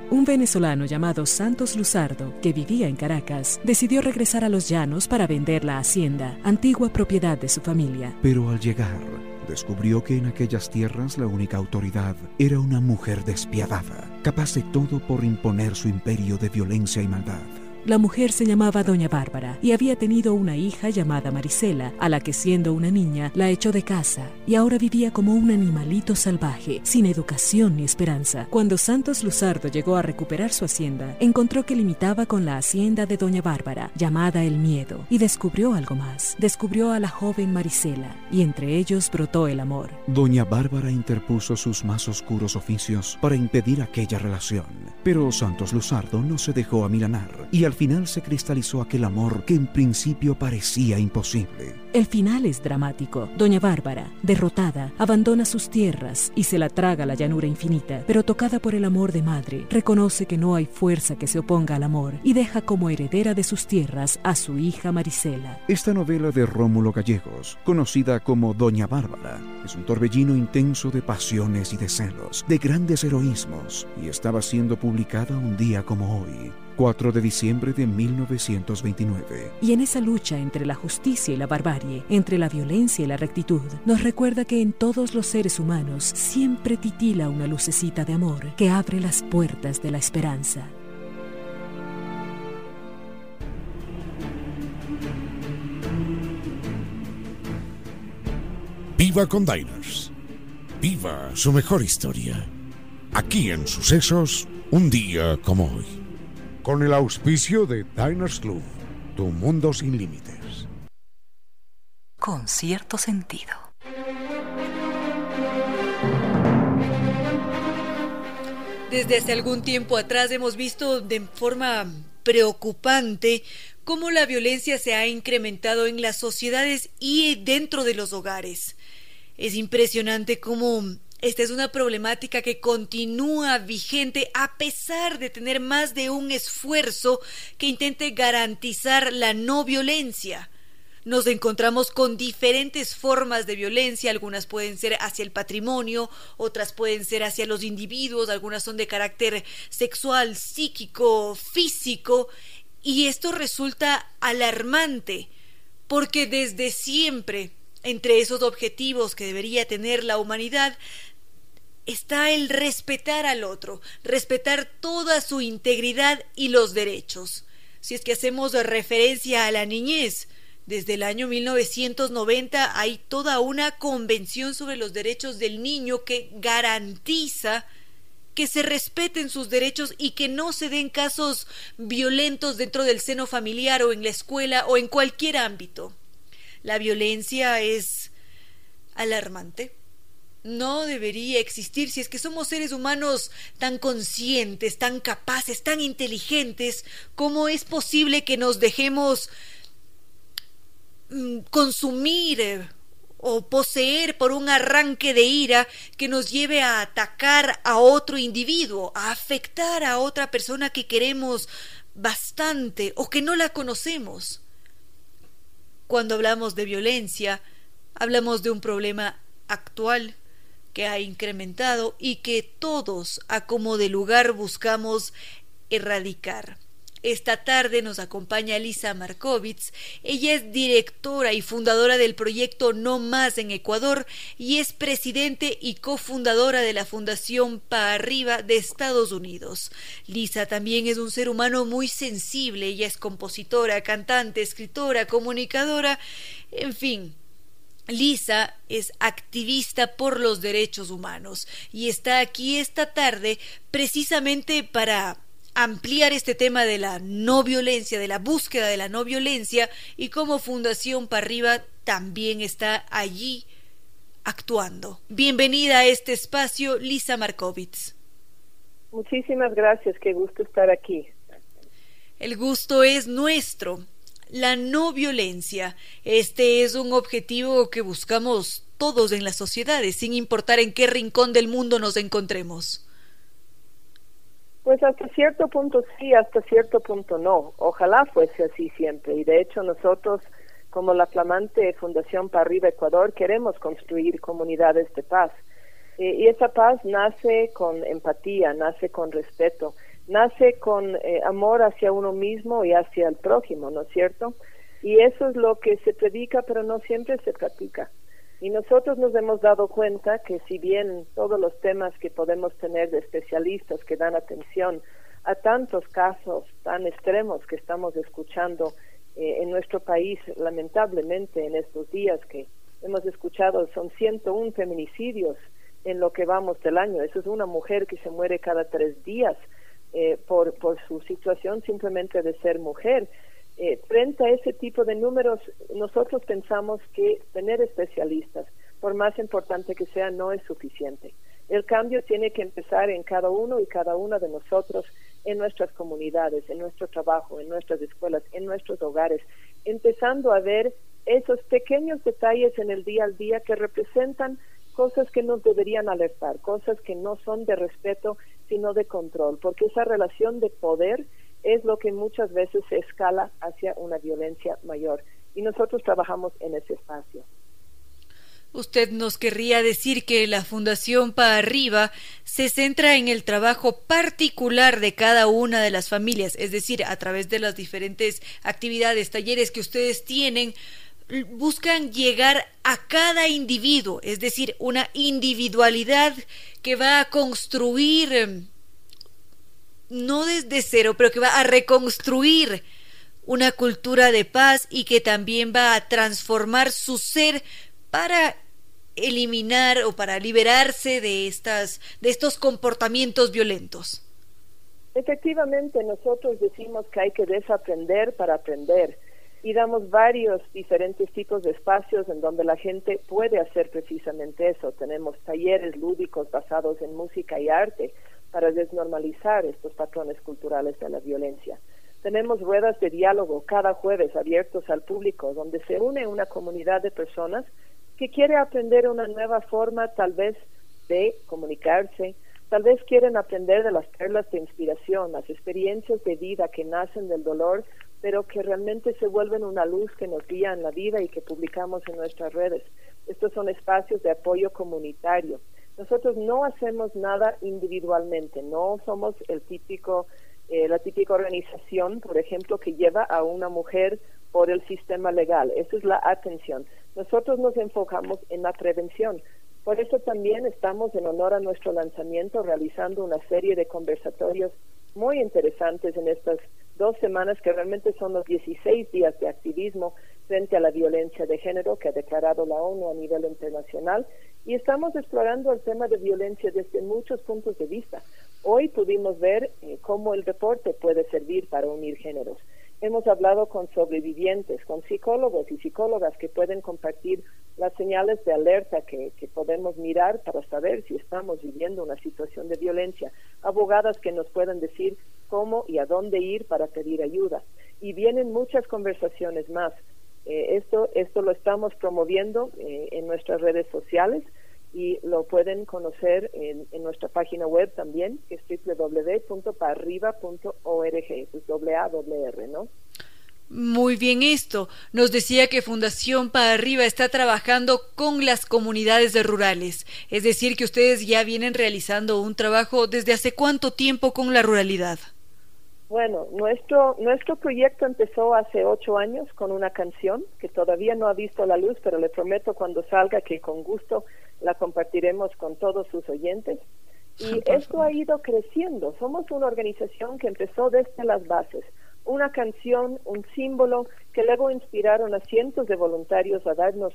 Un venezolano llamado Santos Luzardo, que vivía en Caracas, decidió regresar a los llanos para vender la hacienda, antigua propiedad de su familia. Pero al llegar, descubrió que en aquellas tierras la única autoridad era una mujer despiadada, capaz de todo por imponer su imperio de violencia y maldad. La mujer se llamaba Doña Bárbara y había tenido una hija llamada Marisela, a la que siendo una niña la echó de casa y ahora vivía como un animalito salvaje, sin educación ni esperanza. Cuando Santos Luzardo llegó a recuperar su hacienda, encontró que limitaba con la hacienda de Doña Bárbara, llamada El Miedo, y descubrió algo más. Descubrió a la joven Marisela y entre ellos brotó el amor. Doña Bárbara interpuso sus más oscuros oficios para impedir aquella relación Pero Santos Luzardo no se dejó amilanar y al final se cristalizó aquel amor que en principio parecía imposible. El final es dramático. Doña Bárbara, derrotada, abandona sus tierras y se la traga la llanura infinita, pero tocada por el amor de madre, reconoce que no hay fuerza que se oponga al amor y deja como heredera de sus tierras a su hija Marisela. Esta novela de Rómulo Gallegos, conocida como Doña Bárbara, es un torbellino intenso de pasiones y de celos, de grandes heroísmos, y estaba siendo publicada publicada un día como hoy, 4 de diciembre de 1929. Y en esa lucha entre la justicia y la barbarie, entre la violencia y la rectitud, nos recuerda que en todos los seres humanos siempre titila una lucecita de amor que abre las puertas de la esperanza. Viva con Diners. Viva su mejor historia. Aquí en Sucesos un día como hoy. Con el auspicio de Diners Club, tu mundo sin límites. Con cierto sentido. Desde hace algún tiempo atrás hemos visto de forma preocupante cómo la violencia se ha incrementado en las sociedades y dentro de los hogares. Es impresionante cómo esta es una problemática que continúa vigente a pesar de tener más de un esfuerzo que intente garantizar la no violencia. Nos encontramos con diferentes formas de violencia, algunas pueden ser hacia el patrimonio, otras pueden ser hacia los individuos, algunas son de carácter sexual, psíquico, físico, y esto resulta alarmante, porque desde siempre entre esos objetivos que debería tener la humanidad está el respetar al otro, respetar toda su integridad y los derechos. Si es que hacemos referencia a la niñez, desde el año 1990 hay toda una convención sobre los derechos del niño que garantiza que se respeten sus derechos y que no se den casos violentos dentro del seno familiar o en la escuela o en cualquier ámbito. La violencia es alarmante. No debería existir si es que somos seres humanos tan conscientes, tan capaces, tan inteligentes, ¿cómo es posible que nos dejemos mm, consumir eh, o poseer por un arranque de ira que nos lleve a atacar a otro individuo, a afectar a otra persona que queremos bastante o que no la conocemos? Cuando hablamos de violencia, hablamos de un problema actual que ha incrementado y que todos a como de lugar buscamos erradicar. Esta tarde nos acompaña Lisa Markovitz. Ella es directora y fundadora del proyecto No Más en Ecuador y es presidente y cofundadora de la Fundación Pa Arriba de Estados Unidos. Lisa también es un ser humano muy sensible. Ella es compositora, cantante, escritora, comunicadora, en fin. Lisa es activista por los derechos humanos y está aquí esta tarde precisamente para ampliar este tema de la no violencia, de la búsqueda de la no violencia y como Fundación para arriba también está allí actuando. Bienvenida a este espacio, Lisa Markovitz. Muchísimas gracias, qué gusto estar aquí. El gusto es nuestro. La no violencia. Este es un objetivo que buscamos todos en las sociedades, sin importar en qué rincón del mundo nos encontremos. Pues hasta cierto punto sí, hasta cierto punto no. Ojalá fuese así siempre. Y de hecho nosotros, como la flamante Fundación Para Arriba Ecuador, queremos construir comunidades de paz. Eh, y esa paz nace con empatía, nace con respeto, nace con eh, amor hacia uno mismo y hacia el prójimo, ¿no es cierto? Y eso es lo que se predica, pero no siempre se practica. Y nosotros nos hemos dado cuenta que si bien todos los temas que podemos tener de especialistas que dan atención a tantos casos tan extremos que estamos escuchando eh, en nuestro país, lamentablemente en estos días que hemos escuchado, son 101 feminicidios en lo que vamos del año. Eso es una mujer que se muere cada tres días eh, por, por su situación simplemente de ser mujer. Eh, frente a ese tipo de números, nosotros pensamos que tener especialistas, por más importante que sea, no es suficiente. El cambio tiene que empezar en cada uno y cada una de nosotros, en nuestras comunidades, en nuestro trabajo, en nuestras escuelas, en nuestros hogares, empezando a ver esos pequeños detalles en el día al día que representan cosas que nos deberían alertar, cosas que no son de respeto, sino de control, porque esa relación de poder es lo que muchas veces se escala hacia una violencia mayor. Y nosotros trabajamos en ese espacio. Usted nos querría decir que la Fundación Pa Arriba se centra en el trabajo particular de cada una de las familias, es decir, a través de las diferentes actividades, talleres que ustedes tienen, buscan llegar a cada individuo, es decir, una individualidad que va a construir, em, no desde cero, pero que va a reconstruir una cultura de paz y que también va a transformar su ser para eliminar o para liberarse de estas de estos comportamientos violentos. Efectivamente, nosotros decimos que hay que desaprender para aprender y damos varios diferentes tipos de espacios en donde la gente puede hacer precisamente eso. Tenemos talleres lúdicos basados en música y arte para desnormalizar estos patrones culturales de la violencia. Tenemos ruedas de diálogo cada jueves abiertos al público, donde se une una comunidad de personas que quiere aprender una nueva forma tal vez de comunicarse, tal vez quieren aprender de las perlas de inspiración, las experiencias de vida que nacen del dolor, pero que realmente se vuelven una luz que nos guía en la vida y que publicamos en nuestras redes. Estos son espacios de apoyo comunitario. Nosotros no hacemos nada individualmente, no somos el típico eh, la típica organización, por ejemplo, que lleva a una mujer por el sistema legal. Esa es la atención. Nosotros nos enfocamos en la prevención. Por eso también estamos en honor a nuestro lanzamiento realizando una serie de conversatorios muy interesantes en estas dos semanas que realmente son los 16 días de activismo frente a la violencia de género que ha declarado la ONU a nivel internacional y estamos explorando el tema de violencia desde muchos puntos de vista. Hoy pudimos ver eh, cómo el deporte puede servir para unir géneros. Hemos hablado con sobrevivientes, con psicólogos y psicólogas que pueden compartir las señales de alerta que, podemos mirar para saber si estamos viviendo una situación de violencia, abogadas que nos pueden decir cómo y a dónde ir para pedir ayuda. Y vienen muchas conversaciones más. Eh, esto, esto lo estamos promoviendo eh, en nuestras redes sociales y lo pueden conocer en, nuestra página web también, que es www.parriba.org, es doble A, doble R, ¿no? Muy bien esto. Nos decía que Fundación Para Arriba está trabajando con las comunidades rurales, es decir, que ustedes ya vienen realizando un trabajo desde hace cuánto tiempo con la ruralidad. Bueno, nuestro, nuestro proyecto empezó hace ocho años con una canción que todavía no ha visto la luz, pero le prometo cuando salga que con gusto la compartiremos con todos sus oyentes. Y esto ha ido creciendo. Somos una organización que empezó desde las bases. Una canción, un símbolo que luego inspiraron a cientos de voluntarios a darnos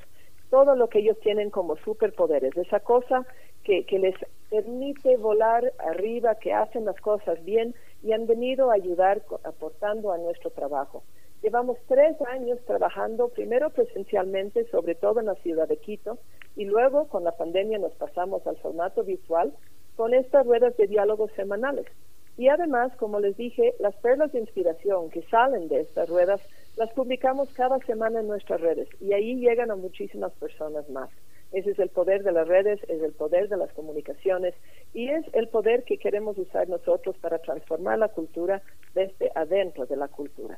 todo lo que ellos tienen como superpoderes, esa cosa que, que les permite volar arriba, que hacen las cosas bien y han venido a ayudar aportando a nuestro trabajo. Llevamos tres años trabajando primero presencialmente, sobre todo en la ciudad de Quito, y luego con la pandemia nos pasamos al formato visual con estas ruedas de diálogo semanales. Y además, como les dije, las perlas de inspiración que salen de estas ruedas las publicamos cada semana en nuestras redes y ahí llegan a muchísimas personas más. Ese es el poder de las redes, es el poder de las comunicaciones y es el poder que queremos usar nosotros para transformar la cultura desde adentro de la cultura.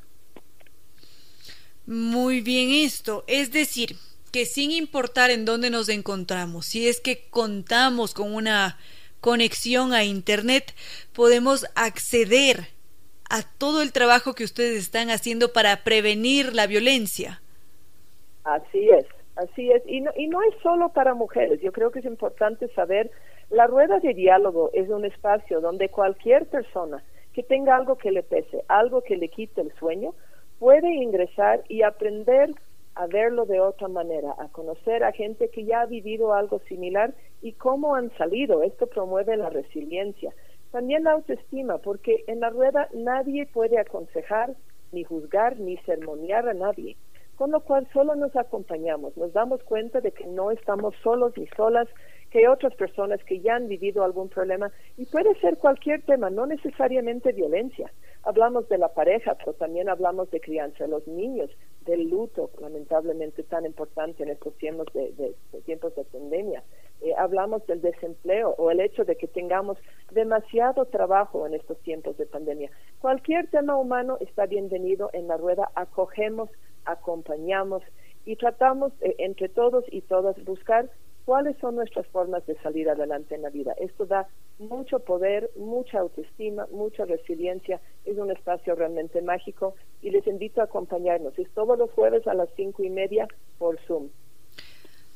Muy bien esto, es decir, que sin importar en dónde nos encontramos, si es que contamos con una conexión a Internet, podemos acceder a todo el trabajo que ustedes están haciendo para prevenir la violencia. Así es. Así es, y no, y no es solo para mujeres, yo creo que es importante saber, la rueda de diálogo es un espacio donde cualquier persona que tenga algo que le pese, algo que le quite el sueño, puede ingresar y aprender a verlo de otra manera, a conocer a gente que ya ha vivido algo similar y cómo han salido. Esto promueve la resiliencia. También la autoestima, porque en la rueda nadie puede aconsejar, ni juzgar, ni sermonear a nadie con lo cual solo nos acompañamos, nos damos cuenta de que no estamos solos ni solas, que hay otras personas que ya han vivido algún problema y puede ser cualquier tema, no necesariamente violencia. Hablamos de la pareja, pero también hablamos de crianza los niños, del luto, lamentablemente tan importante en estos tiempos de, tiempos de pandemia. Eh, hablamos del desempleo o el hecho de que tengamos demasiado trabajo en estos tiempos de pandemia. Cualquier tema humano está bienvenido en la rueda, acogemos, acompañamos y tratamos eh, entre todos y todas buscar cuáles son nuestras formas de salir adelante en la vida. Esto da mucho poder, mucha autoestima, mucha resiliencia. Es un espacio realmente mágico y les invito a acompañarnos. Es todos los jueves a las cinco y media por Zoom.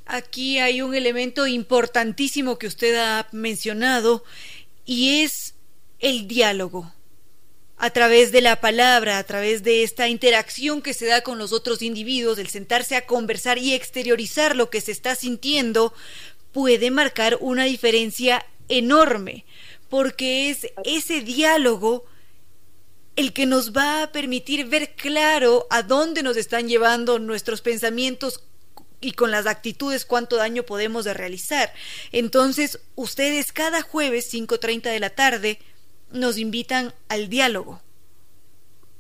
Aquí hay un elemento importantísimo que usted ha mencionado y es el diálogo a través de la palabra, a través de esta interacción que se da con los otros individuos, el sentarse a conversar y exteriorizar lo que se está sintiendo, puede marcar una diferencia enorme, porque es ese diálogo el que nos va a permitir ver claro a dónde nos están llevando nuestros pensamientos y con las actitudes cuánto daño podemos realizar. Entonces, ustedes cada jueves 5.30 de la tarde nos invitan al diálogo.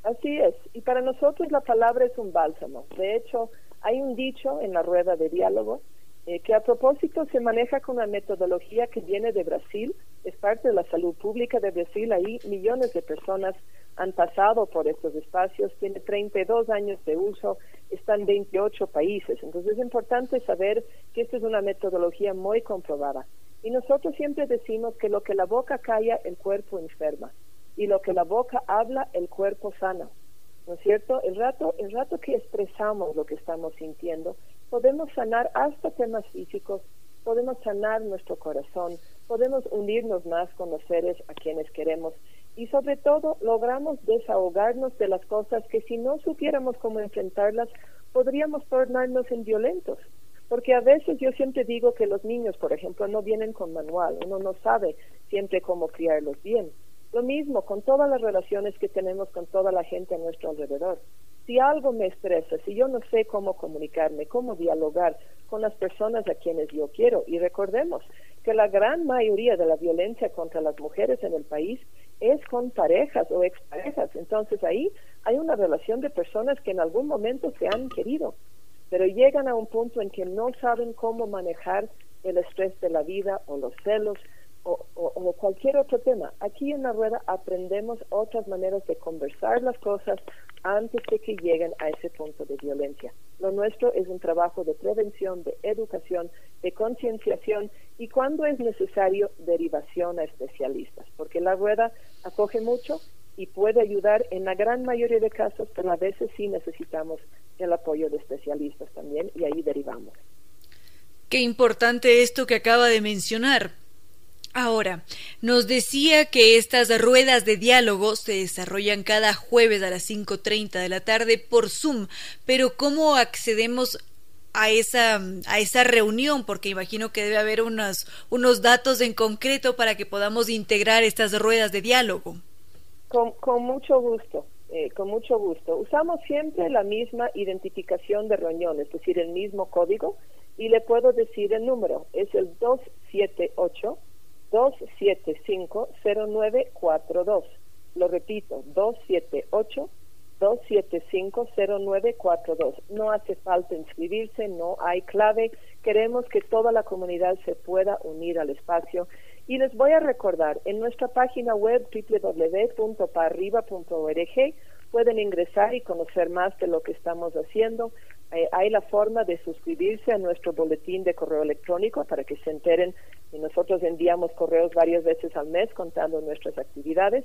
Así es, y para nosotros la palabra es un bálsamo. De hecho, hay un dicho en la rueda de diálogo eh, que a propósito se maneja con una metodología que viene de Brasil, es parte de la salud pública de Brasil, ahí millones de personas han pasado por estos espacios, tiene 32 años de uso, está en 28 países, entonces es importante saber que esta es una metodología muy comprobada. Y nosotros siempre decimos que lo que la boca calla, el cuerpo enferma. Y lo que la boca habla, el cuerpo sana. ¿No es cierto? El rato, el rato que expresamos lo que estamos sintiendo, podemos sanar hasta temas físicos, podemos sanar nuestro corazón, podemos unirnos más con los seres a quienes queremos y sobre todo logramos desahogarnos de las cosas que si no supiéramos cómo enfrentarlas, podríamos tornarnos en violentos. Porque a veces yo siempre digo que los niños, por ejemplo, no vienen con manual, uno no sabe siempre cómo criarlos bien. Lo mismo con todas las relaciones que tenemos con toda la gente a nuestro alrededor. Si algo me estresa, si yo no sé cómo comunicarme, cómo dialogar con las personas a quienes yo quiero, y recordemos que la gran mayoría de la violencia contra las mujeres en el país es con parejas o exparejas. Entonces ahí hay una relación de personas que en algún momento se han querido pero llegan a un punto en que no saben cómo manejar el estrés de la vida o los celos o, cualquier otro tema. Aquí en la rueda aprendemos otras maneras de conversar las cosas antes de que lleguen a ese punto de violencia. Lo nuestro es un trabajo de prevención, de educación, de concienciación y cuando es necesario derivación a especialistas, porque la rueda acoge mucho y puede ayudar en la gran mayoría de casos, pero a veces sí necesitamos el apoyo de especialistas también y ahí derivamos. Qué importante esto que acaba de mencionar. Ahora, nos decía que estas ruedas de diálogo se desarrollan cada jueves a las 5.30 de la tarde por Zoom, pero ¿cómo accedemos a esa, a esa reunión? Porque imagino que debe haber unos, unos datos en concreto para que podamos integrar estas ruedas de diálogo. Con, con mucho gusto, eh, con mucho gusto. Usamos siempre la misma identificación de reunión, es decir, el mismo código, y le puedo decir el número, es el 278-275-0942. Lo repito, 278-275-0942. No hace falta inscribirse, no hay clave. Queremos que toda la comunidad se pueda unir al espacio y les voy a recordar, en nuestra página web www.parriba.org pueden ingresar y conocer más de lo que estamos haciendo. Eh, hay la forma de suscribirse a nuestro boletín de correo electrónico para que se enteren. Y nosotros enviamos correos varias veces al mes contando nuestras actividades.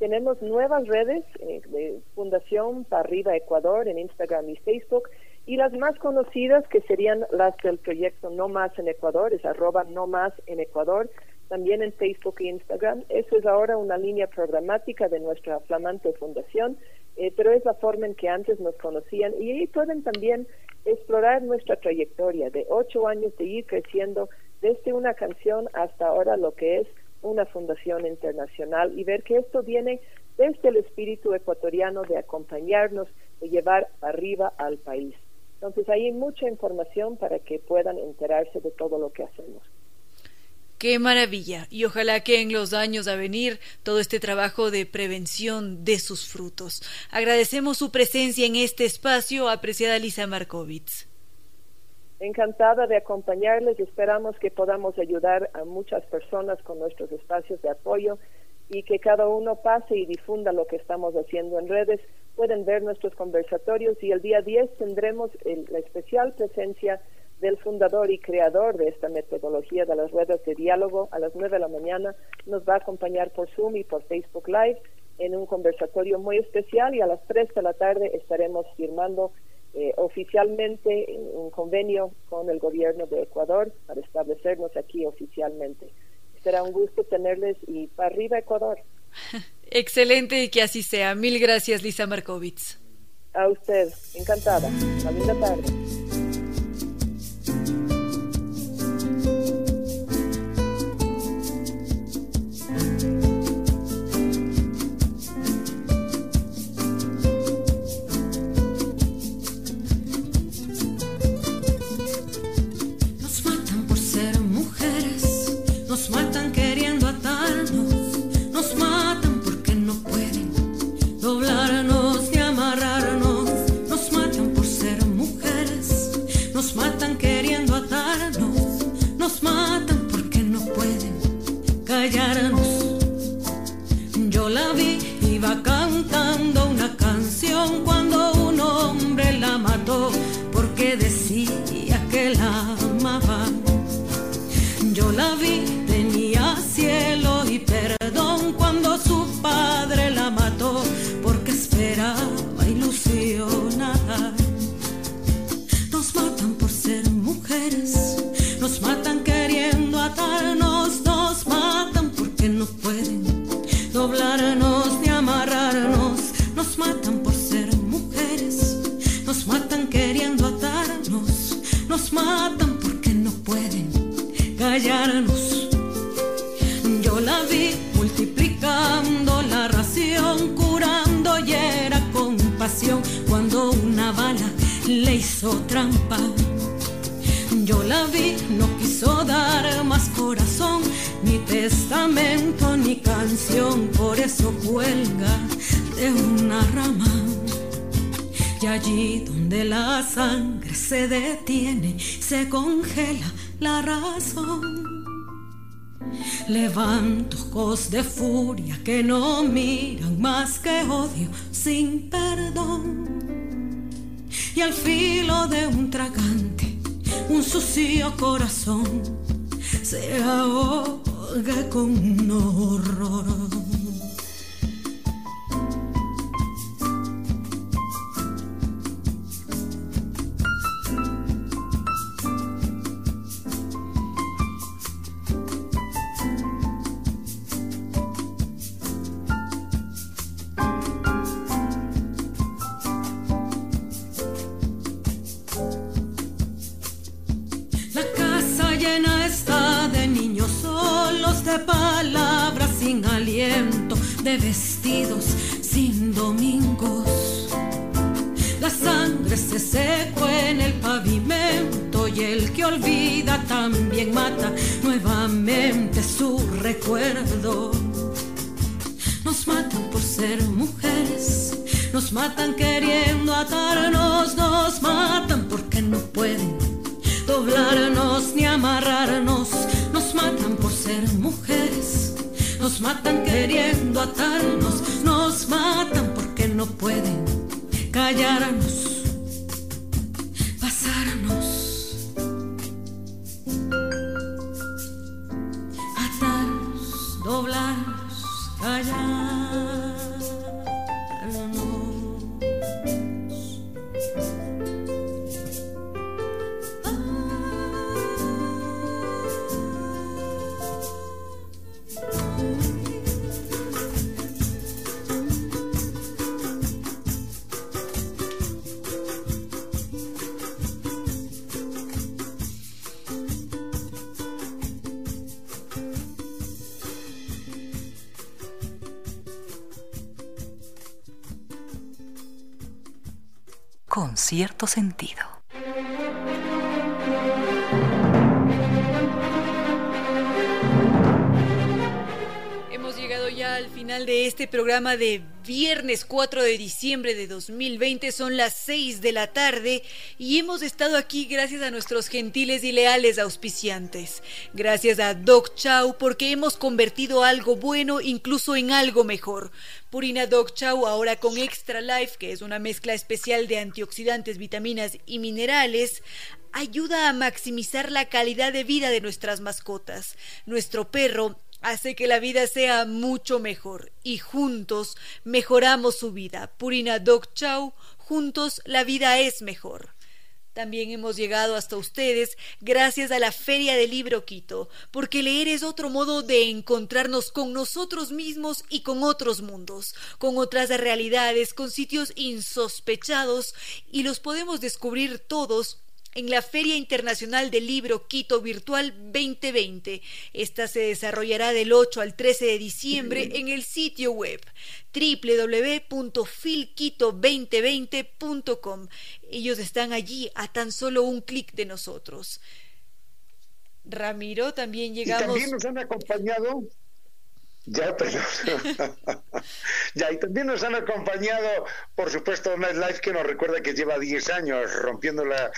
Tenemos nuevas redes eh, de Fundación Parriba Ecuador en Instagram y Facebook y las más conocidas que serían las del proyecto No Más en Ecuador, es arroba No Más en Ecuador también en Facebook e Instagram. Eso es ahora una línea programática de nuestra flamante fundación, eh, pero es la forma en que antes nos conocían y ahí pueden también explorar nuestra trayectoria de ocho años de ir creciendo desde una canción hasta ahora lo que es una fundación internacional y ver que esto viene desde el espíritu ecuatoriano de acompañarnos, de llevar arriba al país. Entonces hay mucha información para que puedan enterarse de todo lo que hacemos. Qué maravilla. Y ojalá que en los años a venir todo este trabajo de prevención dé sus frutos. Agradecemos su presencia en este espacio, apreciada Lisa Markovitz. Encantada de acompañarles esperamos que podamos ayudar a muchas personas con nuestros espacios de apoyo y que cada uno pase y difunda lo que estamos haciendo en redes. Pueden ver nuestros conversatorios y el día 10 tendremos la especial presencia del fundador y creador de esta metodología de las ruedas de diálogo a las 9 de la mañana. Nos va a acompañar por Zoom y por Facebook Live en un conversatorio muy especial y a las 3 de la tarde estaremos firmando eh, oficialmente un convenio con el gobierno de Ecuador para establecernos aquí oficialmente. Será un gusto tenerles y para arriba Ecuador. Excelente y que así sea. Mil gracias, Lisa Markovitz. A usted, encantada. A linda tarde. Podcast. De furia que no miran más que odio sin perdón. Y al filo de un tragante, un sucio corazón con cierto sentido. Hemos llegado ya al final de este programa de viernes 4 de diciembre de 2020. Son las 6 de la tarde y hemos estado aquí gracias a nuestros gentiles y leales auspiciantes. Gracias a Doc Chow porque hemos convertido algo bueno incluso en algo mejor. Purina Doc Chow ahora con Extra Life, que es una mezcla especial de antioxidantes, vitaminas y minerales, ayuda a maximizar la calidad de vida de nuestras mascotas. Nuestro perro hace que la vida sea mucho mejor y juntos mejoramos su vida. Purina Dog Chow, juntos la vida es mejor. También hemos llegado hasta ustedes gracias a la Feria del Libro Quito, porque leer es otro modo de encontrarnos con nosotros mismos y con otros mundos, con otras realidades, con sitios insospechados, y los podemos descubrir todos en la Feria Internacional del Libro Quito Virtual 2020. Esta se desarrollará del 8 al 13 de diciembre en el sitio web www.filquito2020.com. Ellos están allí a tan solo un clic de nosotros. Ramiro, también llegamos. Y también nos han acompañado ya, perdón. ya, y también nos han acompañado, por supuesto, Nightlife, que nos recuerda que lleva 10 años rompiendo la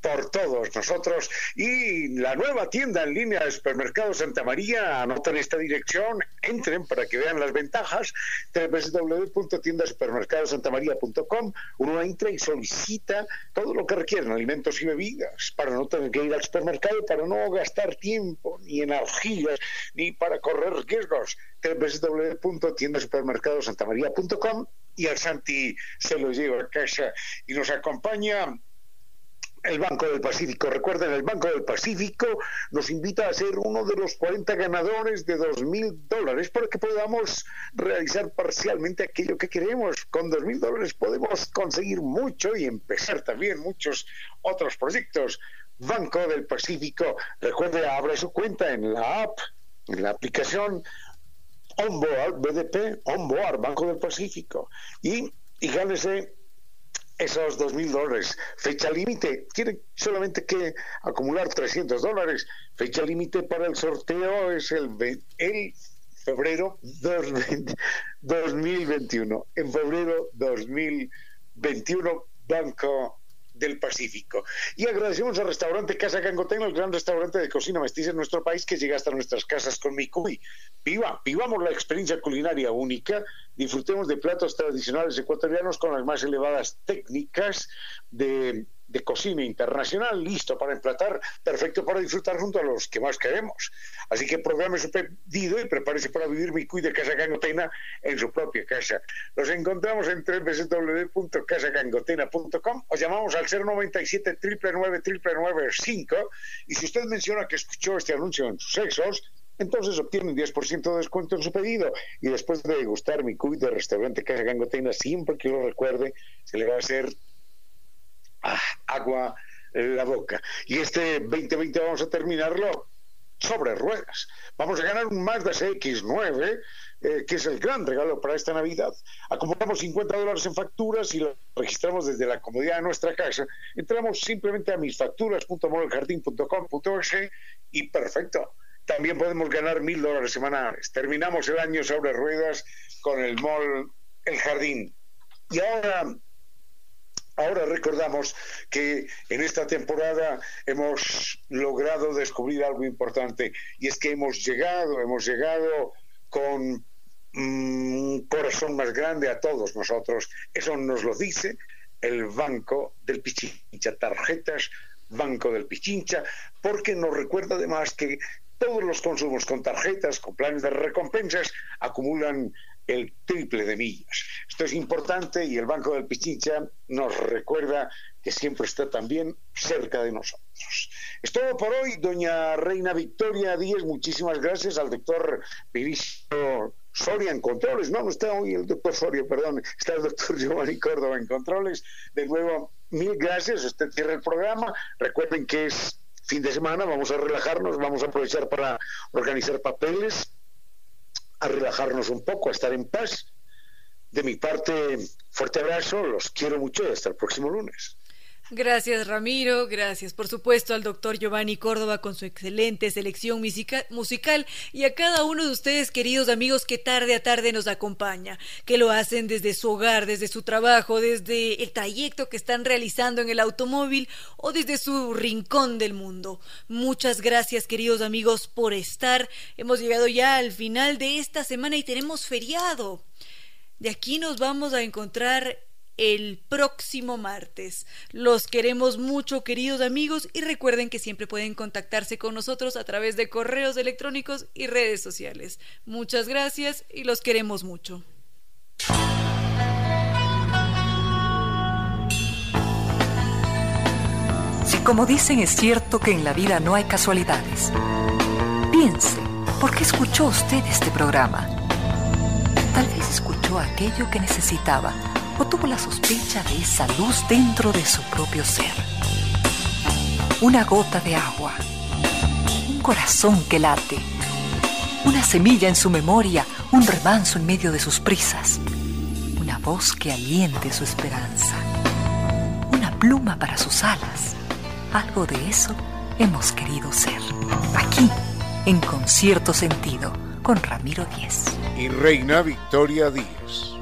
por todos nosotros. Y la nueva tienda en línea de Supermercado Santa María, anoten esta dirección, entren para que vean las ventajas, www.tiendasupermercadosantamaría.com, uno entra y solicita todo lo que requieren, alimentos y bebidas, para no tener que ir al supermercado, para no gastar tiempo, ni energías, ni para correr riesgos, www.tiendasupermercadosantamaría.com y al Santi se lo lleva a casa y nos acompaña el Banco del Pacífico. Recuerden, el Banco del Pacífico nos invita a ser uno de los 40 ganadores de dos mil dólares para que podamos realizar parcialmente aquello que queremos. Con dos mil dólares podemos conseguir mucho y empezar también muchos otros proyectos. Banco del Pacífico, recuerde, abre su cuenta en la app, en la aplicación Onboard BDP, Onboard Banco del Pacífico y, y gánese esos dos mil dólares. Fecha límite, tiene solamente que acumular 300 dólares. Fecha límite para el sorteo es el, el febrero 2021. En febrero 2021, Banco del Pacífico. Y agradecemos al restaurante Casa Gangotena, el gran restaurante de cocina mestiza en nuestro país que llega hasta nuestras casas con Micuy. Viva, vivamos la experiencia culinaria única, disfrutemos de platos tradicionales ecuatorianos con las más elevadas técnicas de de cocina internacional listo para emplatar, perfecto para disfrutar junto a los que más queremos. Así que programe su pedido y prepárese para vivir mi cuida Casa Gangotena en su propia casa. Nos encontramos en www.casagangotena.com o llamamos al 097 999 5 y si usted menciona que escuchó este anuncio en sus sexos, entonces obtiene un 10% de descuento en su pedido. Y después de degustar mi cuy de restaurante Casa Gangotena, siempre que lo recuerde, se le va a hacer ah, agua en la boca. Y este 2020 vamos a terminarlo sobre ruedas. Vamos a ganar un Mazda CX9, eh, que es el gran regalo para esta Navidad. Acumulamos 50 dólares en facturas y lo registramos desde la comodidad de nuestra casa. Entramos simplemente a misfacturas.modeljardín.com.es y perfecto. También podemos ganar mil dólares semanales. Terminamos el año sobre ruedas con el mall El Jardín. Y ahora Ahora recordamos que en esta temporada hemos logrado descubrir algo importante y es que hemos llegado, hemos llegado con un mm, corazón más grande a todos nosotros. Eso nos lo dice el Banco del Pichincha, tarjetas Banco del Pichincha, porque nos recuerda además que todos los consumos con tarjetas, con planes de recompensas, acumulan el triple de millas. Esto es importante y el Banco del Pichincha nos recuerda que siempre está también cerca de nosotros. Es todo por hoy, doña Reina Victoria Díez. Muchísimas gracias al doctor Piricio Soria en controles. No, no está hoy el doctor Soria, perdón, está el doctor Giovanni Córdoba en controles. De nuevo, mil gracias. Usted cierra el programa. Recuerden que es fin de semana, vamos a relajarnos, vamos a aprovechar para organizar papeles a relajarnos un poco, a estar en paz. De mi parte, fuerte abrazo, los quiero mucho y hasta el próximo lunes. Gracias Ramiro, gracias por supuesto al doctor Giovanni Córdoba con su excelente selección musical y a cada uno de ustedes queridos amigos que tarde a tarde nos acompaña, que lo hacen desde su hogar, desde su trabajo, desde el trayecto que están realizando en el automóvil o desde su rincón del mundo. Muchas gracias queridos amigos por estar. Hemos llegado ya al final de esta semana y tenemos feriado. De aquí nos vamos a encontrar el próximo martes. Los queremos mucho, queridos amigos, y recuerden que siempre pueden contactarse con nosotros a través de correos electrónicos y redes sociales. Muchas gracias y los queremos mucho. Si como dicen es cierto que en la vida no hay casualidades, piense, ¿por qué escuchó usted este programa? Tal vez escuchó aquello que necesitaba o tuvo la sospecha de esa luz dentro de su propio ser. Una gota de agua, un corazón que late, una semilla en su memoria, un remanso en medio de sus prisas, una voz que aliente su esperanza, una pluma para sus alas. Algo de eso hemos querido ser. Aquí, en concierto sentido, con Ramiro Díez. Y Reina Victoria Díez.